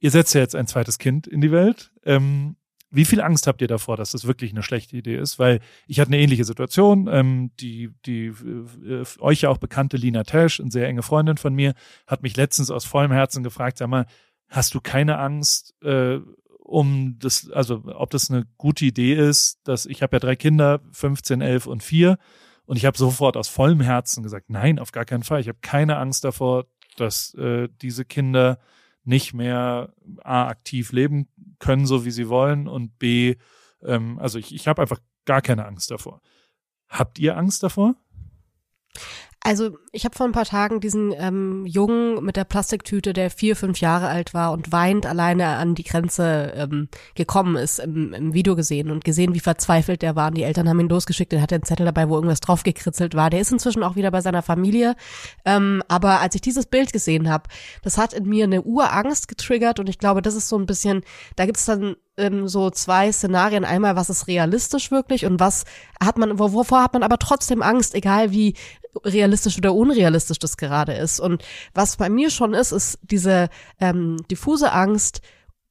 ihr setzt ja jetzt ein zweites Kind in die Welt. Ähm, wie viel Angst habt ihr davor, dass das wirklich eine schlechte Idee ist? Weil ich hatte eine ähnliche Situation. Ähm, die die äh, euch ja auch bekannte Lina Tesch, eine sehr enge Freundin von mir, hat mich letztens aus vollem Herzen gefragt, sag mal, hast du keine Angst, äh, um das, also ob das eine gute Idee ist, dass ich habe ja drei Kinder, 15, 11 und 4 und ich habe sofort aus vollem Herzen gesagt, nein, auf gar keinen Fall. Ich habe keine Angst davor, dass äh, diese Kinder nicht mehr A, aktiv leben können, so wie sie wollen und B, ähm, also ich, ich habe einfach gar keine Angst davor. Habt ihr Angst davor? Also ich habe vor ein paar Tagen diesen ähm, Jungen mit der Plastiktüte, der vier, fünf Jahre alt war und weint alleine an die Grenze ähm, gekommen ist, im, im Video gesehen und gesehen, wie verzweifelt der war. Und die Eltern haben ihn losgeschickt, der hatte einen Zettel dabei, wo irgendwas draufgekritzelt war. Der ist inzwischen auch wieder bei seiner Familie. Ähm, aber als ich dieses Bild gesehen habe, das hat in mir eine Urangst getriggert und ich glaube, das ist so ein bisschen, da gibt's dann ähm, so zwei Szenarien. Einmal, was ist realistisch wirklich und was hat man, wovor hat man aber trotzdem Angst, egal wie realistisch oder unrealistisch das gerade ist. Und was bei mir schon ist, ist diese ähm, diffuse Angst,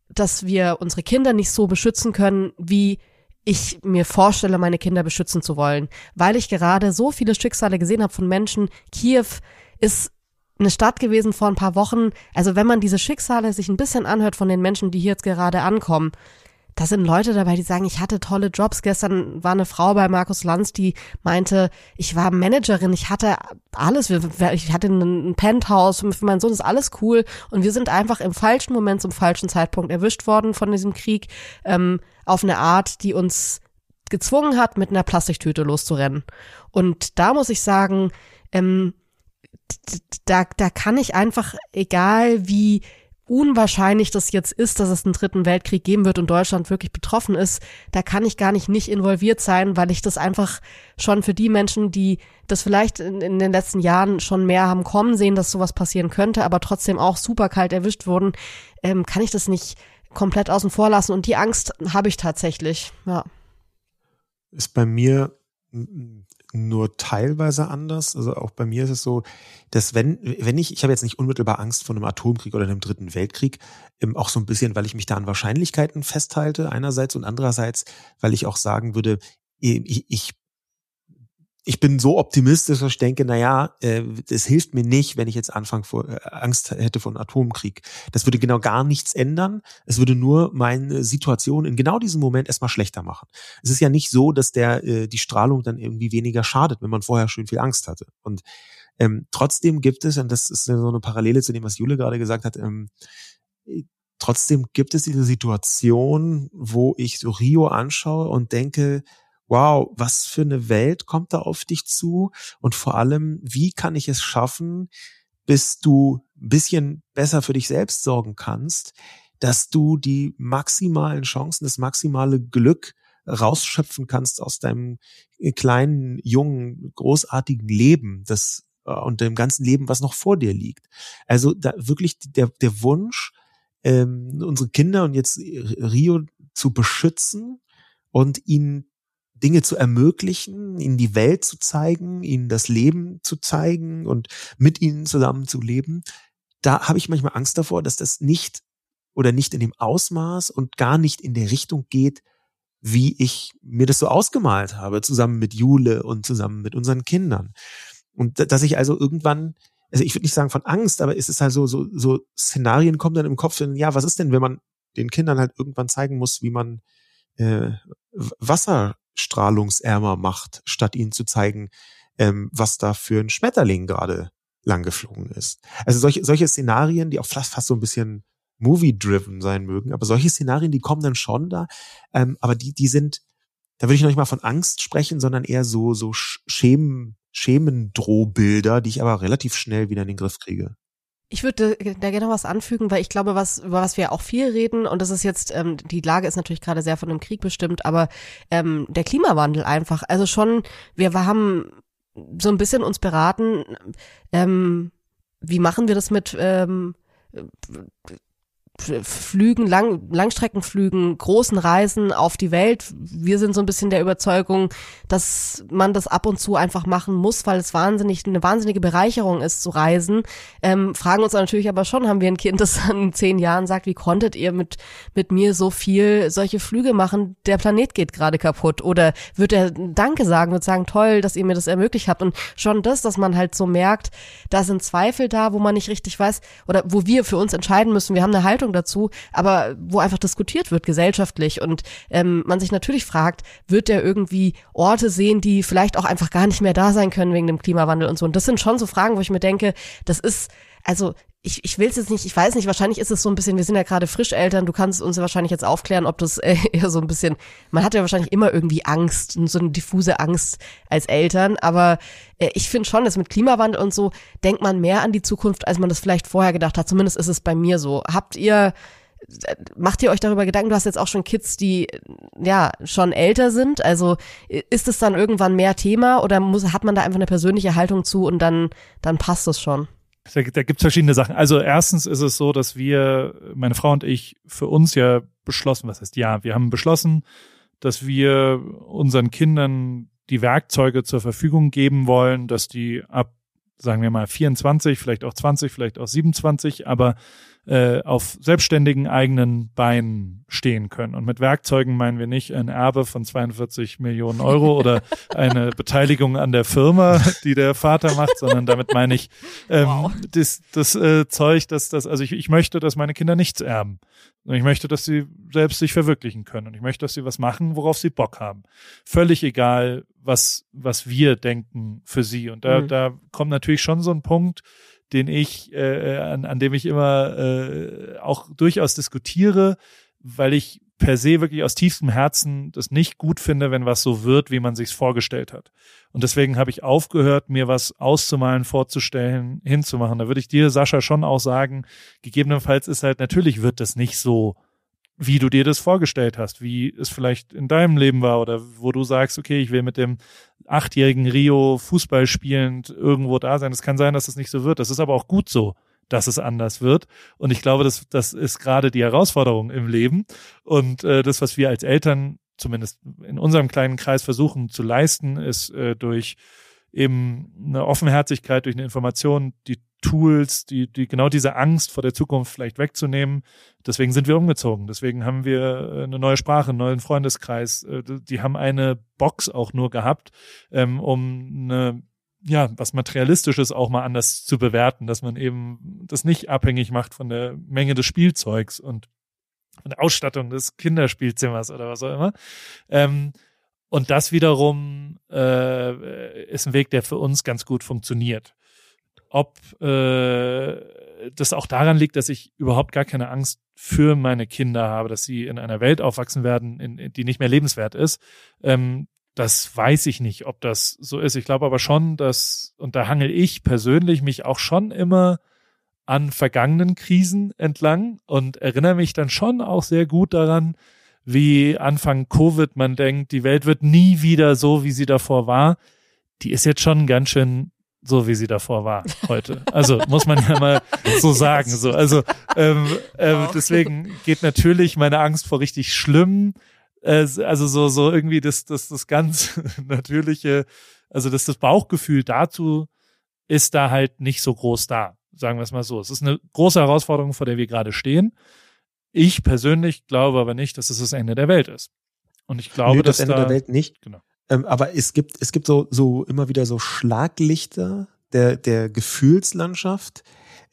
dass wir unsere Kinder nicht so beschützen können, wie ich mir vorstelle, meine Kinder beschützen zu wollen, weil ich gerade so viele Schicksale gesehen habe von Menschen. Kiew ist eine Stadt gewesen vor ein paar Wochen. Also wenn man diese Schicksale sich ein bisschen anhört von den Menschen, die hier jetzt gerade ankommen, da sind Leute dabei, die sagen, ich hatte tolle Jobs. Gestern war eine Frau bei Markus Lanz, die meinte, ich war Managerin, ich hatte alles, ich hatte ein Penthouse für meinen Sohn, ist alles cool. Und wir sind einfach im falschen Moment zum falschen Zeitpunkt erwischt worden von diesem Krieg ähm, auf eine Art, die uns gezwungen hat, mit einer Plastiktüte loszurennen. Und da muss ich sagen, ähm, da, da kann ich einfach, egal wie unwahrscheinlich das jetzt ist, dass es einen dritten Weltkrieg geben wird und Deutschland wirklich betroffen ist, da kann ich gar nicht nicht involviert sein, weil ich das einfach schon für die Menschen, die das vielleicht in, in den letzten Jahren schon mehr haben kommen sehen, dass sowas passieren könnte, aber trotzdem auch super kalt erwischt wurden, ähm, kann ich das nicht komplett außen vor lassen und die Angst habe ich tatsächlich, ja. Ist bei mir nur teilweise anders. Also auch bei mir ist es so, dass wenn, wenn ich, ich habe jetzt nicht unmittelbar Angst vor einem Atomkrieg oder einem dritten Weltkrieg, ähm, auch so ein bisschen, weil ich mich da an Wahrscheinlichkeiten festhalte, einerseits und andererseits, weil ich auch sagen würde, ich, ich ich bin so optimistisch, dass ich denke, na ja, äh, es hilft mir nicht, wenn ich jetzt anfange vor äh, Angst hätte vor einem Atomkrieg. Das würde genau gar nichts ändern. Es würde nur meine Situation in genau diesem Moment erstmal schlechter machen. Es ist ja nicht so, dass der äh, die Strahlung dann irgendwie weniger schadet, wenn man vorher schön viel Angst hatte. Und ähm, trotzdem gibt es, und das ist so eine Parallele zu dem, was Jule gerade gesagt hat, ähm, trotzdem gibt es diese Situation, wo ich so Rio anschaue und denke, wow, was für eine Welt kommt da auf dich zu? Und vor allem, wie kann ich es schaffen, bis du ein bisschen besser für dich selbst sorgen kannst, dass du die maximalen Chancen, das maximale Glück rausschöpfen kannst aus deinem kleinen, jungen, großartigen Leben, das äh, und dem ganzen Leben, was noch vor dir liegt. Also da wirklich der, der Wunsch, ähm, unsere Kinder und jetzt Rio zu beschützen und ihnen Dinge zu ermöglichen, ihnen die Welt zu zeigen, ihnen das Leben zu zeigen und mit ihnen zusammen zu leben, da habe ich manchmal Angst davor, dass das nicht oder nicht in dem Ausmaß und gar nicht in der Richtung geht, wie ich mir das so ausgemalt habe, zusammen mit Jule und zusammen mit unseren Kindern. Und dass ich also irgendwann, also ich würde nicht sagen von Angst, aber es ist halt so, so, so Szenarien kommen dann im Kopf, ja, was ist denn, wenn man den Kindern halt irgendwann zeigen muss, wie man äh, Wasser strahlungsärmer macht, statt ihnen zu zeigen, ähm, was da für ein Schmetterling gerade lang geflogen ist. Also solche, solche Szenarien, die auch fast, fast so ein bisschen movie-driven sein mögen, aber solche Szenarien, die kommen dann schon da, ähm, aber die, die sind, da würde ich noch nicht mal von Angst sprechen, sondern eher so, so Schemen, Schemendrohbilder, die ich aber relativ schnell wieder in den Griff kriege. Ich würde da gerne noch was anfügen, weil ich glaube, was, über was wir auch viel reden, und das ist jetzt, ähm, die Lage ist natürlich gerade sehr von dem Krieg bestimmt, aber ähm, der Klimawandel einfach. Also schon, wir, wir haben so ein bisschen uns beraten, ähm, wie machen wir das mit ähm, Flügen, Lang, Langstreckenflügen, großen Reisen auf die Welt. Wir sind so ein bisschen der Überzeugung, dass man das ab und zu einfach machen muss, weil es wahnsinnig eine wahnsinnige Bereicherung ist zu reisen. Ähm, fragen uns natürlich aber schon, haben wir ein Kind, das in zehn Jahren sagt, wie konntet ihr mit mit mir so viel solche Flüge machen? Der Planet geht gerade kaputt. Oder wird er Danke sagen und sagen, toll, dass ihr mir das ermöglicht habt. Und schon das, dass man halt so merkt, da sind Zweifel da, wo man nicht richtig weiß oder wo wir für uns entscheiden müssen. Wir haben eine Haltung Haltung dazu, aber wo einfach diskutiert wird gesellschaftlich und ähm, man sich natürlich fragt, wird der irgendwie Orte sehen, die vielleicht auch einfach gar nicht mehr da sein können wegen dem Klimawandel und so. Und das sind schon so Fragen, wo ich mir denke, das ist, also ich, ich will es jetzt nicht, ich weiß nicht, wahrscheinlich ist es so ein bisschen, wir sind ja gerade Frischeltern, du kannst uns ja wahrscheinlich jetzt aufklären, ob das äh, eher so ein bisschen, man hat ja wahrscheinlich immer irgendwie Angst, so eine diffuse Angst als Eltern, aber äh, ich finde schon, dass mit Klimawandel und so denkt man mehr an die Zukunft, als man das vielleicht vorher gedacht hat. Zumindest ist es bei mir so. Habt ihr, macht ihr euch darüber Gedanken, du hast jetzt auch schon Kids, die ja schon älter sind, also ist es dann irgendwann mehr Thema oder muss, hat man da einfach eine persönliche Haltung zu und dann, dann passt es schon? Da, da gibt es verschiedene Sachen. Also erstens ist es so, dass wir, meine Frau und ich, für uns ja beschlossen, was heißt ja, wir haben beschlossen, dass wir unseren Kindern die Werkzeuge zur Verfügung geben wollen, dass die ab, sagen wir mal, 24, vielleicht auch 20, vielleicht auch 27, aber äh, auf selbstständigen eigenen Beinen stehen können. Und mit Werkzeugen meinen wir nicht ein Erbe von 42 Millionen Euro oder eine Beteiligung an der Firma, die der Vater macht, sondern damit meine ich ähm, wow. das, das äh, Zeug, dass das, also ich, ich möchte, dass meine Kinder nichts erben. Und ich möchte, dass sie selbst sich verwirklichen können. Und ich möchte, dass sie was machen, worauf sie Bock haben. Völlig egal, was, was wir denken für sie. Und da, mhm. da kommt natürlich schon so ein Punkt, den ich, äh, an, an dem ich immer äh, auch durchaus diskutiere, weil ich per se wirklich aus tiefstem Herzen das nicht gut finde, wenn was so wird, wie man sich's vorgestellt hat. Und deswegen habe ich aufgehört, mir was auszumalen, vorzustellen, hinzumachen. Da würde ich dir, Sascha, schon auch sagen, gegebenenfalls ist halt, natürlich wird das nicht so wie du dir das vorgestellt hast, wie es vielleicht in deinem Leben war oder wo du sagst, okay, ich will mit dem achtjährigen Rio Fußball spielend irgendwo da sein. Es kann sein, dass es nicht so wird. Das ist aber auch gut so, dass es anders wird. Und ich glaube, das, das ist gerade die Herausforderung im Leben. Und äh, das, was wir als Eltern zumindest in unserem kleinen Kreis versuchen zu leisten, ist äh, durch eben eine Offenherzigkeit, durch eine Information, die Tools, die, die genau diese Angst vor der Zukunft vielleicht wegzunehmen. Deswegen sind wir umgezogen. Deswegen haben wir äh, eine neue Sprache, einen neuen Freundeskreis. Äh, die haben eine Box auch nur gehabt, ähm, um eine ja, was Materialistisches auch mal anders zu bewerten, dass man eben das nicht abhängig macht von der Menge des Spielzeugs und von der Ausstattung des Kinderspielzimmers oder was auch immer. Und das wiederum äh, ist ein Weg, der für uns ganz gut funktioniert ob äh, das auch daran liegt, dass ich überhaupt gar keine Angst für meine Kinder habe, dass sie in einer Welt aufwachsen werden, in, in, die nicht mehr lebenswert ist. Ähm, das weiß ich nicht, ob das so ist. Ich glaube aber schon, dass, und da hangel ich persönlich mich auch schon immer an vergangenen Krisen entlang und erinnere mich dann schon auch sehr gut daran, wie Anfang Covid man denkt, die Welt wird nie wieder so, wie sie davor war. Die ist jetzt schon ganz schön so wie sie davor war heute. Also muss man ja mal so sagen. So, also ähm, ähm, deswegen geht natürlich meine Angst vor richtig schlimm. Äh, also so so irgendwie das das das ganz natürliche, also dass das Bauchgefühl dazu ist da halt nicht so groß da. Sagen wir es mal so. Es ist eine große Herausforderung, vor der wir gerade stehen. Ich persönlich glaube aber nicht, dass es das Ende der Welt ist. Und ich glaube, nee, das Ende da, der Welt nicht. Genau. Ähm, aber es gibt, es gibt so, so immer wieder so Schlaglichter der, der Gefühlslandschaft,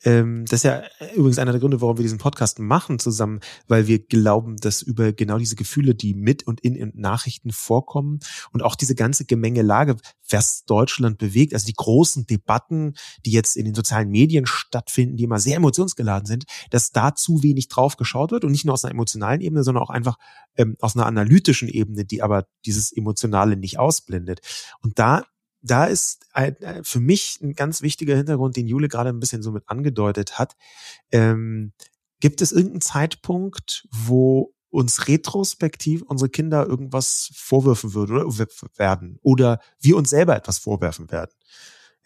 ähm, das ist ja übrigens einer der Gründe, warum wir diesen Podcast machen zusammen, weil wir glauben, dass über genau diese Gefühle, die mit und in, in Nachrichten vorkommen und auch diese ganze Gemengelage, was Deutschland bewegt, also die großen Debatten, die jetzt in den sozialen Medien stattfinden, die immer sehr emotionsgeladen sind, dass da zu wenig drauf geschaut wird und nicht nur aus einer emotionalen Ebene, sondern auch einfach ähm, aus einer analytischen Ebene, die aber dieses Emotionale nicht ausblendet. Und da da ist äh, für mich ein ganz wichtiger Hintergrund, den Jule gerade ein bisschen so mit angedeutet hat. Ähm, gibt es irgendeinen Zeitpunkt, wo uns retrospektiv unsere Kinder irgendwas vorwürfen würden oder werden oder wir uns selber etwas vorwerfen werden?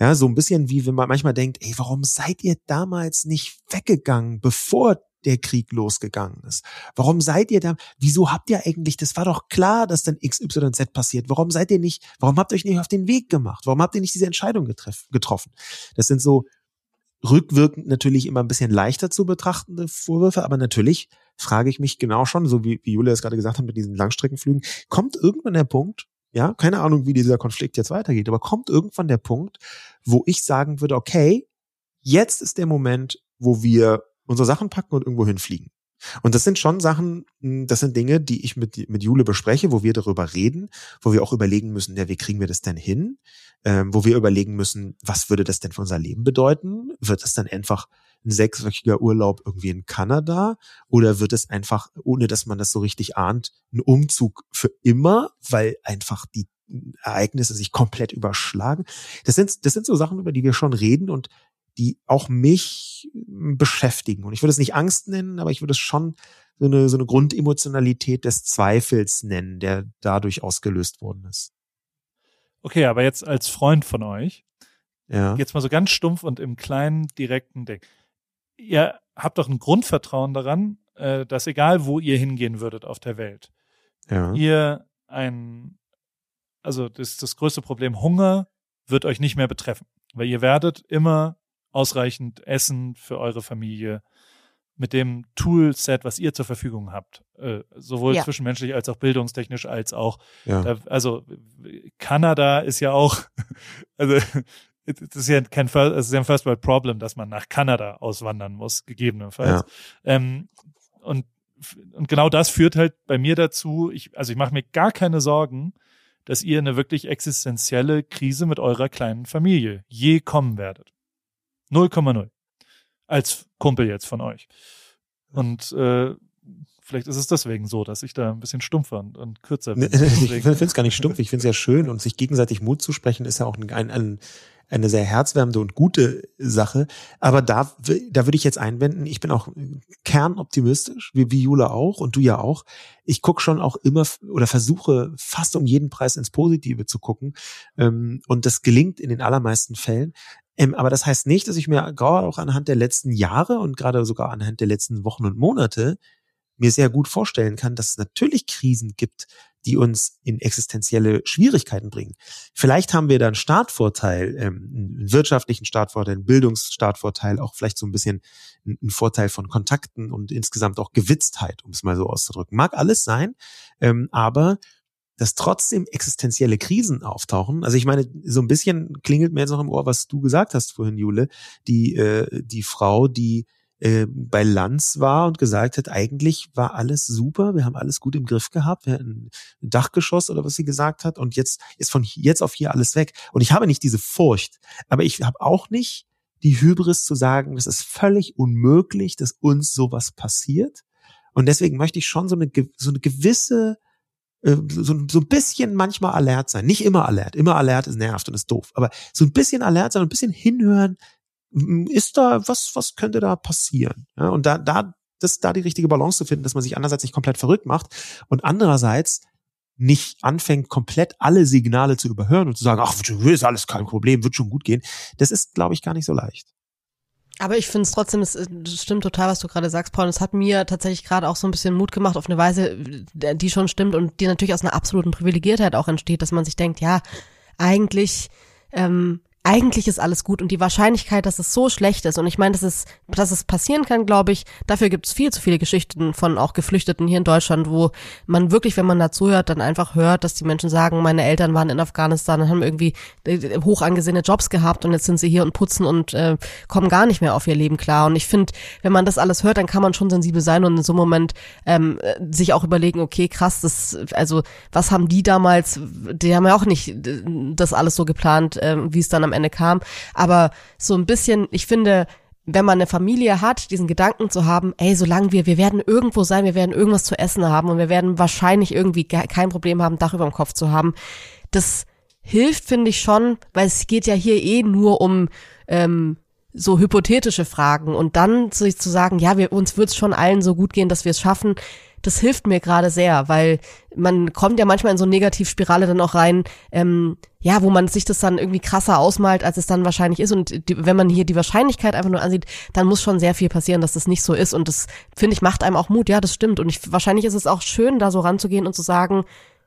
Ja, so ein bisschen wie wenn man manchmal denkt, ey, warum seid ihr damals nicht weggegangen, bevor der Krieg losgegangen ist? Warum seid ihr da? Wieso habt ihr eigentlich, das war doch klar, dass dann XYZ passiert. Warum seid ihr nicht, warum habt ihr euch nicht auf den Weg gemacht? Warum habt ihr nicht diese Entscheidung getroffen? Das sind so rückwirkend natürlich immer ein bisschen leichter zu betrachtende Vorwürfe, aber natürlich frage ich mich genau schon, so wie, wie Julia es gerade gesagt hat mit diesen Langstreckenflügen, kommt irgendwann der Punkt, ja, keine Ahnung, wie dieser Konflikt jetzt weitergeht, aber kommt irgendwann der Punkt, wo ich sagen würde, okay, jetzt ist der Moment, wo wir unsere Sachen packen und irgendwo hinfliegen. Und das sind schon Sachen, hm, das sind Dinge, die ich mit, mit Jule bespreche, wo wir darüber reden, wo wir auch überlegen müssen, ja, wie kriegen wir das denn hin? Ähm, wo wir überlegen müssen, was würde das denn für unser Leben bedeuten? Wird das dann einfach ein sechswöchiger Urlaub irgendwie in Kanada? Oder wird es einfach, ohne dass man das so richtig ahnt, ein Umzug für immer, weil einfach die Ereignisse sich komplett überschlagen? Das sind, das sind so Sachen, über die wir schon reden und die auch mich beschäftigen. Und ich würde es nicht Angst nennen, aber ich würde es schon so eine, so eine Grundemotionalität des Zweifels nennen, der dadurch ausgelöst worden ist. Okay, aber jetzt als Freund von euch, ja. jetzt mal so ganz stumpf und im kleinen, direkten Ding. Ihr habt doch ein Grundvertrauen daran, äh, dass egal wo ihr hingehen würdet auf der Welt, ja. ihr ein, also das, das größte Problem Hunger wird euch nicht mehr betreffen, weil ihr werdet immer ausreichend Essen für eure Familie mit dem Toolset, was ihr zur Verfügung habt, äh, sowohl ja. zwischenmenschlich als auch bildungstechnisch als auch, ja. da, also Kanada ist ja auch, also es ist ja kein First, es ist ja ein First World Problem, dass man nach Kanada auswandern muss, gegebenenfalls. Ja. Ähm, und und genau das führt halt bei mir dazu, ich, also ich mache mir gar keine Sorgen, dass ihr eine wirklich existenzielle Krise mit eurer kleinen Familie je kommen werdet. 0,0. Als Kumpel jetzt von euch. Und äh, vielleicht ist es deswegen so, dass ich da ein bisschen stumpfer und, und kürzer bin. ich finde es gar nicht stumpf, ich finde es ja schön und sich gegenseitig Mut zu sprechen ist ja auch ein, ein, eine sehr herzwärmende und gute Sache. Aber da, da würde ich jetzt einwenden, ich bin auch kernoptimistisch, wie, wie Jula auch und du ja auch. Ich gucke schon auch immer oder versuche fast um jeden Preis ins Positive zu gucken. Ähm, und das gelingt in den allermeisten Fällen. Ähm, aber das heißt nicht, dass ich mir gerade auch anhand der letzten Jahre und gerade sogar anhand der letzten Wochen und Monate mir sehr gut vorstellen kann, dass es natürlich Krisen gibt, die uns in existenzielle Schwierigkeiten bringen. Vielleicht haben wir da einen Startvorteil, ähm, einen wirtschaftlichen Startvorteil, einen Bildungsstartvorteil, auch vielleicht so ein bisschen einen Vorteil von Kontakten und insgesamt auch Gewitztheit, um es mal so auszudrücken. Mag alles sein, ähm, aber dass trotzdem existenzielle Krisen auftauchen. Also ich meine, so ein bisschen klingelt mir jetzt noch im Ohr, was du gesagt hast vorhin, Jule. Die, äh, die Frau, die äh, bei Lanz war und gesagt hat, eigentlich war alles super, wir haben alles gut im Griff gehabt, wir hatten ein Dachgeschoss oder was sie gesagt hat und jetzt ist von jetzt auf hier alles weg. Und ich habe nicht diese Furcht, aber ich habe auch nicht die Hybris zu sagen, das ist völlig unmöglich, dass uns sowas passiert. Und deswegen möchte ich schon so eine, so eine gewisse so, so ein bisschen manchmal alert sein. Nicht immer alert. Immer alert ist nervt und ist doof. Aber so ein bisschen alert sein, ein bisschen hinhören. Ist da, was, was könnte da passieren? Ja, und da, da, das, da die richtige Balance zu finden, dass man sich einerseits nicht komplett verrückt macht und andererseits nicht anfängt, komplett alle Signale zu überhören und zu sagen, ach, ist alles kein Problem, wird schon gut gehen. Das ist, glaube ich, gar nicht so leicht. Aber ich finde es trotzdem, es stimmt total, was du gerade sagst, Paul. Es hat mir tatsächlich gerade auch so ein bisschen Mut gemacht auf eine Weise, die schon stimmt und die natürlich aus einer absoluten Privilegiertheit auch entsteht, dass man sich denkt, ja, eigentlich ähm, eigentlich ist alles gut und die Wahrscheinlichkeit, dass es so schlecht ist und ich meine, dass es, dass es passieren kann, glaube ich, dafür gibt es viel zu viele Geschichten von auch Geflüchteten hier in Deutschland, wo man wirklich, wenn man dazu hört, dann einfach hört, dass die Menschen sagen, meine Eltern waren in Afghanistan und haben irgendwie äh, hoch angesehene Jobs gehabt und jetzt sind sie hier und putzen und äh, kommen gar nicht mehr auf ihr Leben klar. Und ich finde, wenn man das alles hört, dann kann man schon sensibel sein und in so einem Moment ähm, sich auch überlegen, okay, krass, das, also was haben die damals, die haben ja auch nicht äh, das alles so geplant, äh, wie es dann am Ende kam. Aber so ein bisschen, ich finde, wenn man eine Familie hat, diesen Gedanken zu haben, ey, solange wir, wir werden irgendwo sein, wir werden irgendwas zu essen haben und wir werden wahrscheinlich irgendwie kein Problem haben, Dach über dem Kopf zu haben, das hilft, finde ich schon, weil es geht ja hier eh nur um ähm, so hypothetische Fragen und dann sich zu sagen, ja, wir uns wird's schon allen so gut gehen, dass wir es schaffen, das hilft mir gerade sehr, weil man kommt ja manchmal in so eine Negativspirale dann auch rein, ähm, ja, wo man sich das dann irgendwie krasser ausmalt, als es dann wahrscheinlich ist. Und die, wenn man hier die Wahrscheinlichkeit einfach nur ansieht, dann muss schon sehr viel passieren, dass das nicht so ist. Und das, finde ich, macht einem auch Mut. Ja, das stimmt. Und ich, wahrscheinlich ist es auch schön, da so ranzugehen und zu sagen,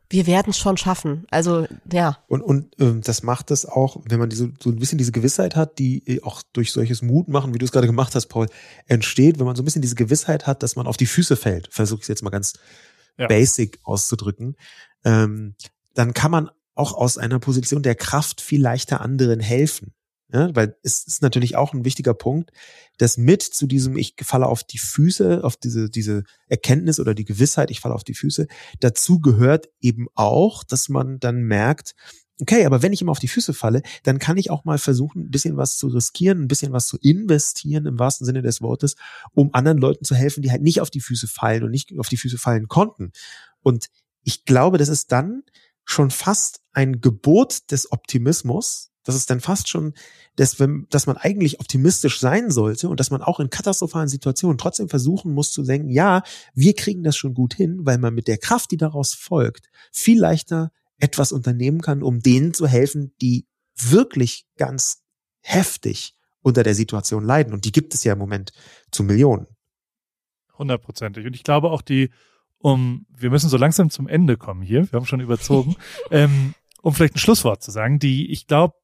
wir werden es schon schaffen. Also ja. Und, und ähm, das macht es auch, wenn man diese, so ein bisschen diese Gewissheit hat, die äh, auch durch solches Mut machen, wie du es gerade gemacht hast, Paul, entsteht, wenn man so ein bisschen diese Gewissheit hat, dass man auf die Füße fällt. Versuche ich es jetzt mal ganz ja. basic auszudrücken. Ähm, dann kann man auch aus einer Position der Kraft viel leichter anderen helfen. Ja, weil es ist natürlich auch ein wichtiger Punkt, dass mit zu diesem, ich falle auf die Füße, auf diese, diese Erkenntnis oder die Gewissheit, ich falle auf die Füße, dazu gehört eben auch, dass man dann merkt, okay, aber wenn ich immer auf die Füße falle, dann kann ich auch mal versuchen, ein bisschen was zu riskieren, ein bisschen was zu investieren im wahrsten Sinne des Wortes, um anderen Leuten zu helfen, die halt nicht auf die Füße fallen und nicht auf die Füße fallen konnten. Und ich glaube, das ist dann schon fast ein Gebot des Optimismus, das ist dann fast schon, dass, wenn, dass man eigentlich optimistisch sein sollte und dass man auch in katastrophalen Situationen trotzdem versuchen muss zu denken, ja, wir kriegen das schon gut hin, weil man mit der Kraft, die daraus folgt, viel leichter etwas unternehmen kann, um denen zu helfen, die wirklich ganz heftig unter der Situation leiden. Und die gibt es ja im Moment zu Millionen. Hundertprozentig. Und ich glaube auch die, um, wir müssen so langsam zum Ende kommen hier, wir haben schon überzogen, ähm, um vielleicht ein Schlusswort zu sagen, die, ich glaube,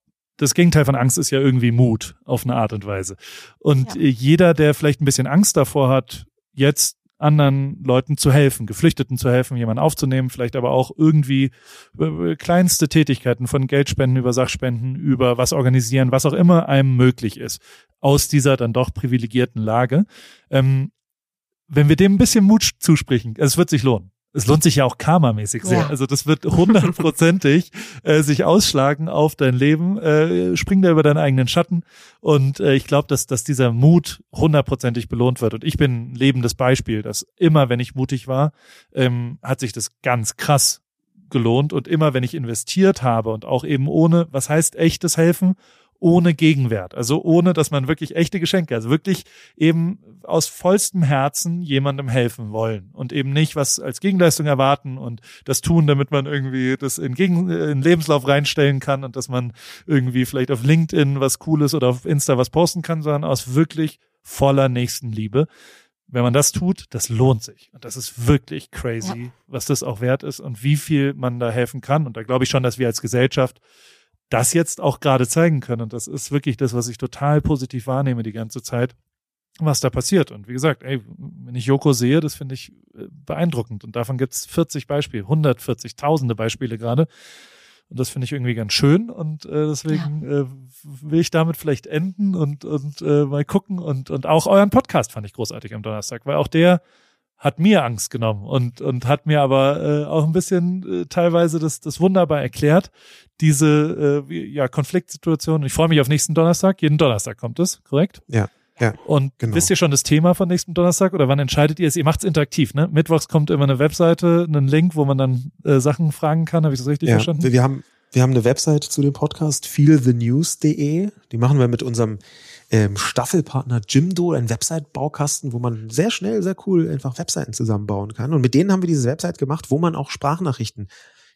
das Gegenteil von Angst ist ja irgendwie Mut auf eine Art und Weise. Und ja. jeder, der vielleicht ein bisschen Angst davor hat, jetzt anderen Leuten zu helfen, Geflüchteten zu helfen, jemanden aufzunehmen, vielleicht aber auch irgendwie äh, kleinste Tätigkeiten von Geldspenden über Sachspenden, über was organisieren, was auch immer einem möglich ist, aus dieser dann doch privilegierten Lage. Ähm, wenn wir dem ein bisschen Mut zusprechen, es wird sich lohnen es lohnt sich ja auch karmamäßig sehr. Ja. Also das wird hundertprozentig äh, sich ausschlagen auf dein Leben. Äh, spring da über deinen eigenen Schatten. Und äh, ich glaube, dass, dass dieser Mut hundertprozentig belohnt wird. Und ich bin ein lebendes Beispiel, dass immer, wenn ich mutig war, ähm, hat sich das ganz krass gelohnt. Und immer, wenn ich investiert habe und auch eben ohne, was heißt echtes Helfen? Ohne Gegenwert. Also ohne, dass man wirklich echte Geschenke, also wirklich eben aus vollstem Herzen jemandem helfen wollen und eben nicht was als Gegenleistung erwarten und das tun, damit man irgendwie das in, Gegen in Lebenslauf reinstellen kann und dass man irgendwie vielleicht auf LinkedIn was Cooles oder auf Insta was posten kann, sondern aus wirklich voller Nächstenliebe. Wenn man das tut, das lohnt sich. Und das ist wirklich crazy, ja. was das auch wert ist und wie viel man da helfen kann. Und da glaube ich schon, dass wir als Gesellschaft das jetzt auch gerade zeigen können. Und das ist wirklich das, was ich total positiv wahrnehme die ganze Zeit, was da passiert. Und wie gesagt, ey, wenn ich Joko sehe, das finde ich äh, beeindruckend. Und davon gibt es 40 Beispiele, 140, tausende Beispiele gerade. Und das finde ich irgendwie ganz schön. Und äh, deswegen ja. äh, will ich damit vielleicht enden und, und äh, mal gucken. Und, und auch euren Podcast fand ich großartig am Donnerstag, weil auch der hat mir Angst genommen und, und hat mir aber äh, auch ein bisschen äh, teilweise das, das wunderbar erklärt, diese äh, ja, Konfliktsituation. Ich freue mich auf nächsten Donnerstag. Jeden Donnerstag kommt es, korrekt? Ja. Ja, und genau. wisst ihr schon das Thema von nächsten Donnerstag oder wann entscheidet ihr es? Ihr macht es interaktiv, ne? Mittwochs kommt immer eine Webseite, einen Link, wo man dann äh, Sachen fragen kann. Habe ich das richtig ja, verstanden? Wir, wir haben wir haben eine Website zu dem Podcast, feelthenews.de. Die machen wir mit unserem ähm, Staffelpartner Jimdo, ein Website-Baukasten, wo man sehr schnell, sehr cool einfach Webseiten zusammenbauen kann. Und mit denen haben wir diese Website gemacht, wo man auch Sprachnachrichten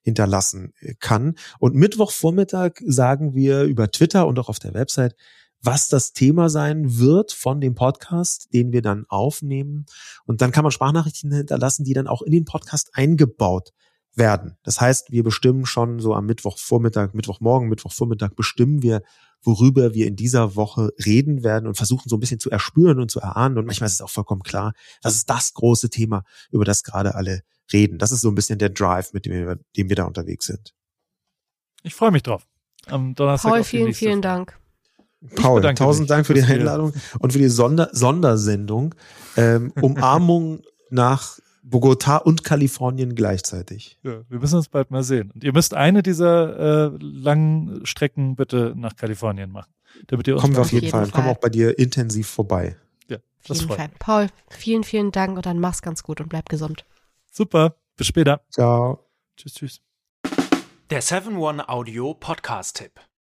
hinterlassen äh, kann. Und Mittwochvormittag sagen wir über Twitter und auch auf der Website, was das Thema sein wird von dem Podcast, den wir dann aufnehmen. Und dann kann man Sprachnachrichten hinterlassen, die dann auch in den Podcast eingebaut werden. Das heißt, wir bestimmen schon so am Mittwochvormittag, Mittwochmorgen, Mittwochvormittag bestimmen wir, worüber wir in dieser Woche reden werden und versuchen so ein bisschen zu erspüren und zu erahnen. Und manchmal ist es auch vollkommen klar, das ist das große Thema, über das gerade alle reden. Das ist so ein bisschen der Drive, mit dem wir, dem wir da unterwegs sind. Ich freue mich drauf. Am Donnerstag. Paul, vielen, vielen Dank. Paul, tausend. Dank für die Einladung und für die Sonder Sondersendung. Ähm, Umarmung nach Bogota und Kalifornien gleichzeitig. Ja, wir müssen uns bald mal sehen. Und ihr müsst eine dieser äh, langen Strecken bitte nach Kalifornien machen. Damit ihr Kommen wir auf jeden, Fall. Fall. Kommen auch bei dir intensiv vorbei. Ja, das freut Fall. Paul, vielen, vielen Dank und dann mach's ganz gut und bleib gesund. Super. Bis später. Ciao. Tschüss, tschüss. Der 7-One-Audio Podcast-Tipp.